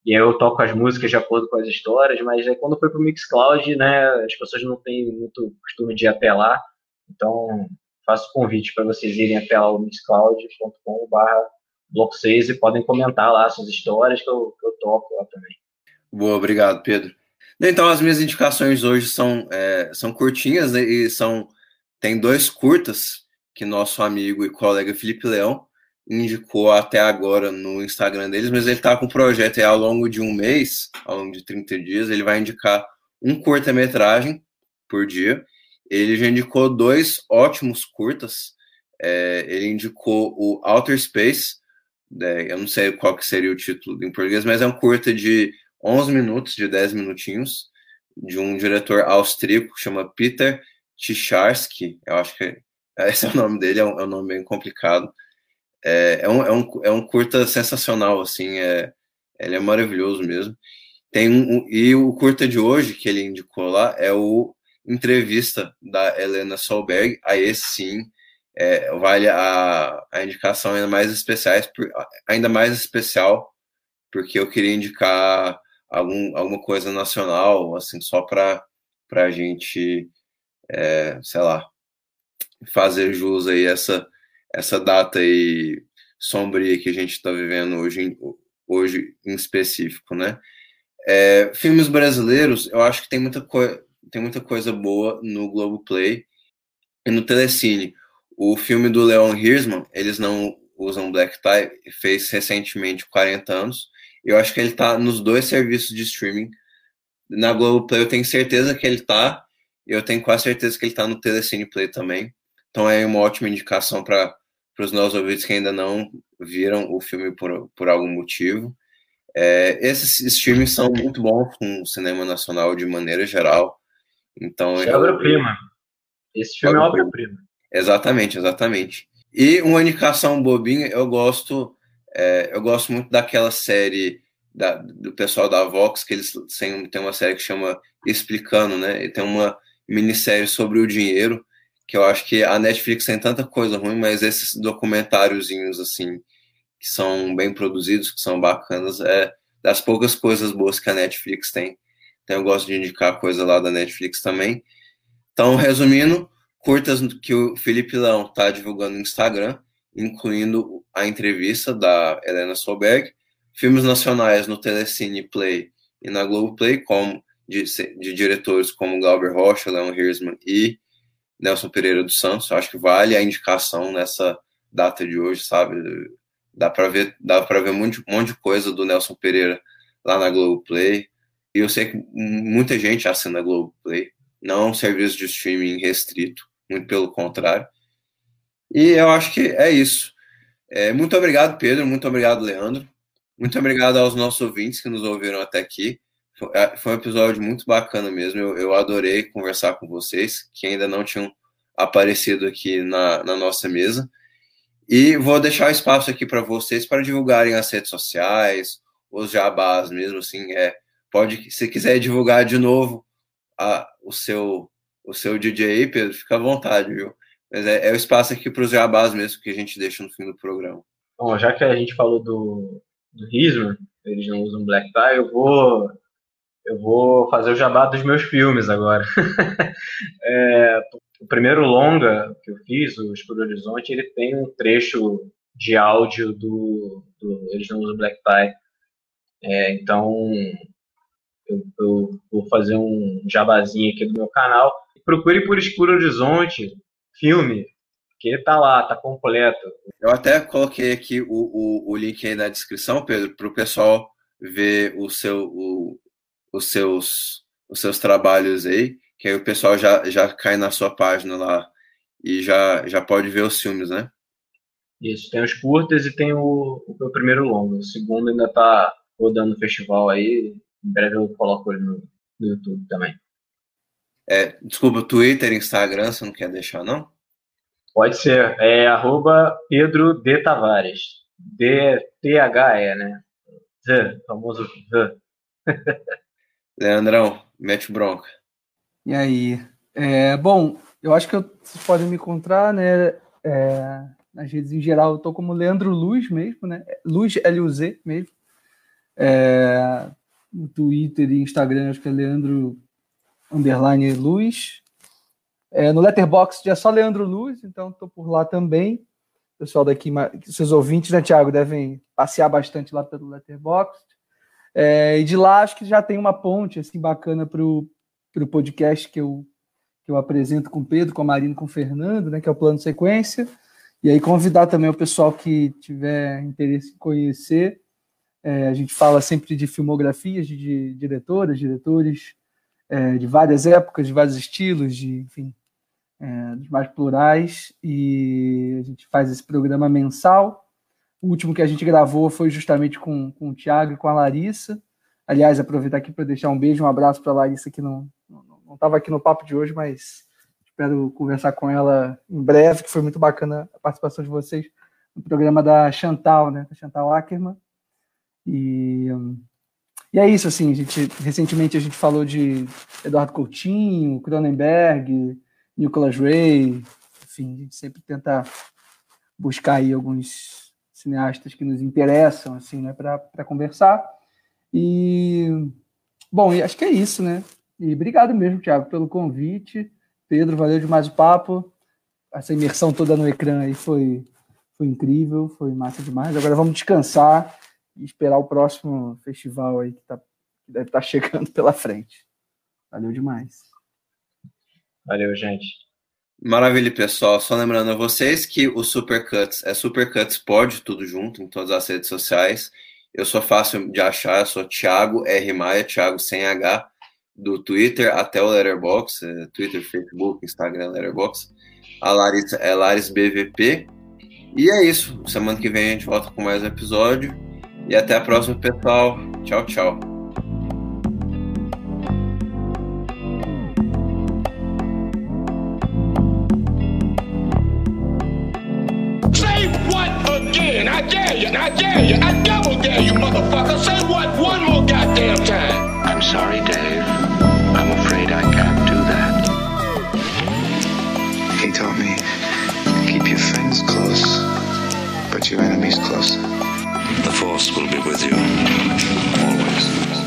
e eu toco as músicas de acordo com as histórias, mas aí quando foi pro Mixcloud, né, as pessoas não têm muito costume de lá. Então, faço convite para vocês irem até lá o mixcloud.com.br bloco 6 e podem comentar lá suas histórias que eu, que eu toco lá também. Boa, obrigado, Pedro. Então, as minhas indicações hoje são, é, são curtinhas né, e são tem dois curtas que nosso amigo e colega Felipe Leão indicou até agora no Instagram deles, mas ele está com um projeto aí ao longo de um mês, ao longo de 30 dias, ele vai indicar um curta-metragem por dia. Ele já indicou dois ótimos curtas. É, ele indicou o Outer Space, né, eu não sei qual que seria o título em português, mas é um curta de 11 minutos, de 10 minutinhos, de um diretor austríaco que chama Peter Ticharski, eu acho que *laughs* esse é o nome dele, é um, é um nome bem complicado. É, é, um, é, um, é um curta sensacional, assim, é, ele é maravilhoso mesmo. Tem um, e o curta de hoje que ele indicou lá é o entrevista da Helena Solberg. Aí sim é, vale a, a indicação ainda mais especiais, ainda mais especial, porque eu queria indicar algum, alguma coisa nacional, assim, só para a gente, é, sei lá, fazer jus aí essa, essa data aí sombria que a gente está vivendo hoje, hoje em específico, né? É, filmes brasileiros, eu acho que tem muita, tem muita coisa boa no Globoplay e no Telecine. O filme do Leon Hirschman, eles não usam black tie, fez recentemente 40 anos. Eu acho que ele está nos dois serviços de streaming. Na Globoplay eu tenho certeza que ele está, eu tenho quase certeza que ele está no Telecine Play também. Então é uma ótima indicação para os nossos ouvintes que ainda não viram o filme por, por algum motivo. É, esses filmes são muito bons com o cinema nacional de maneira geral. Então, é obra-prima. Esse filme é obra-prima. Exatamente, exatamente. E uma indicação bobinha, eu gosto, é, eu gosto muito daquela série da, do pessoal da Vox, que eles têm, tem uma série que chama Explicando, né? E tem uma minissérie sobre o dinheiro, que eu acho que a Netflix tem tanta coisa ruim, mas esses documentáriozinhos, assim, que são bem produzidos, que são bacanas, é das poucas coisas boas que a Netflix tem. Então eu gosto de indicar coisa lá da Netflix também. Então, resumindo, curtas que o Felipe Leão está divulgando no Instagram, incluindo a entrevista da Helena Solberg, filmes nacionais no Telecine Play e na Globo Play, como de, de diretores como Glauber Rocha, Leon Hirschman e Nelson Pereira dos Santos. Acho que vale a indicação nessa data de hoje, sabe? Dá para ver, dá para ver um monte, um monte de coisa do Nelson Pereira lá na Globoplay. Eu sei que muita gente assina Globoplay. Não é um serviço de streaming restrito, muito pelo contrário. E eu acho que é isso. É, muito obrigado, Pedro. Muito obrigado, Leandro. Muito obrigado aos nossos ouvintes que nos ouviram até aqui. Foi é, um episódio muito bacana mesmo. Eu, eu adorei conversar com vocês, que ainda não tinham aparecido aqui na, na nossa mesa. E vou deixar espaço aqui para vocês para divulgarem as redes sociais, os jabás mesmo, assim, é, pode, se quiser divulgar de novo a, o seu o seu DJ, Pedro, fica à vontade, viu? Mas é, é o espaço aqui para os jabás mesmo que a gente deixa no fim do programa. Bom, já que a gente falou do, do Risman, eles não usam black tie, eu vou eu vou fazer o jabá dos meus filmes agora. *laughs* é, o primeiro longa que eu fiz, o Escuro Horizonte, ele tem um trecho de áudio do, do eles não usam black tie. É, então eu, eu, vou fazer um jabazinho aqui do meu canal. Procure por Escuro Horizonte, filme, que tá lá, tá completo. Eu até coloquei aqui o, o, o link aí na descrição, Pedro, para o pessoal ver o seu, o, os seus, os seus trabalhos aí que aí o pessoal já, já cai na sua página lá e já, já pode ver os filmes, né? Isso, tem os curtas e tem o, o meu primeiro longo. O segundo ainda tá rodando no festival aí. Em breve eu coloco ele no, no YouTube também. É, desculpa, Twitter, Instagram, você não quer deixar, não? Pode ser. É arroba Pedro D. Tavares. D-T-H-E, né? Z, famoso Z. *laughs* Leandrão, mete bronca. E aí? É, bom, eu acho que eu, vocês podem me encontrar, né? É, nas redes em geral, eu tô como Leandro Luz mesmo, né? Luz L-U-Z mesmo. É, no Twitter e Instagram, acho que é Leandro Underline Luz. É, no Letterboxd é só Leandro Luz, então estou por lá também. Pessoal daqui, seus ouvintes, né, Thiago, devem passear bastante lá pelo Letterboxd. É, e de lá acho que já tem uma ponte assim bacana para o podcast que eu, que eu apresento com o Pedro, com a Marina, com o Fernando, né, que é o plano sequência. E aí convidar também o pessoal que tiver interesse em conhecer. É, a gente fala sempre de filmografias de, diretoras, diretores é, de várias épocas, de vários estilos, de enfim, é, dos mais plurais. E a gente faz esse programa mensal. O último que a gente gravou foi justamente com, com o Thiago e com a Larissa. Aliás, aproveitar aqui para deixar um beijo, um abraço para a Larissa, que não estava aqui no papo de hoje, mas espero conversar com ela em breve, que foi muito bacana a participação de vocês no programa da Chantal, né? Da Chantal Ackerman. E, e é isso, assim, a gente, recentemente a gente falou de Eduardo Coutinho, Cronenberg, Nicholas Ray, enfim, a gente sempre tenta buscar aí alguns cineastas que nos interessam, assim, né, para conversar. E, bom, acho que é isso, né? E obrigado mesmo, Thiago, pelo convite. Pedro, valeu demais o papo. Essa imersão toda no ecrã aí foi, foi incrível, foi massa demais. Agora vamos descansar e esperar o próximo festival aí que, tá, que deve estar tá chegando *laughs* pela frente. Valeu demais. Valeu, gente. Maravilha, pessoal. Só lembrando a vocês que o Supercuts é Supercuts Pod, tudo junto, em todas as redes sociais. Eu sou fácil de achar, eu sou Thiago R. Maia, Thiago sem H, do Twitter até o Letterbox, é, Twitter, Facebook, Instagram, Letterbox. A Larissa é Laris BVP. E é isso. Semana que vem a gente volta com mais um episódio. E até a próxima, pessoal. Tchau, tchau. Say what again? I dare you, I dare you, I double dare you, motherfucker. Say what one more goddamn time. I'm sorry, Dave. I'm afraid I can't do that. He taught me keep your friends close, but your enemies closer. The Force will be with you. Always.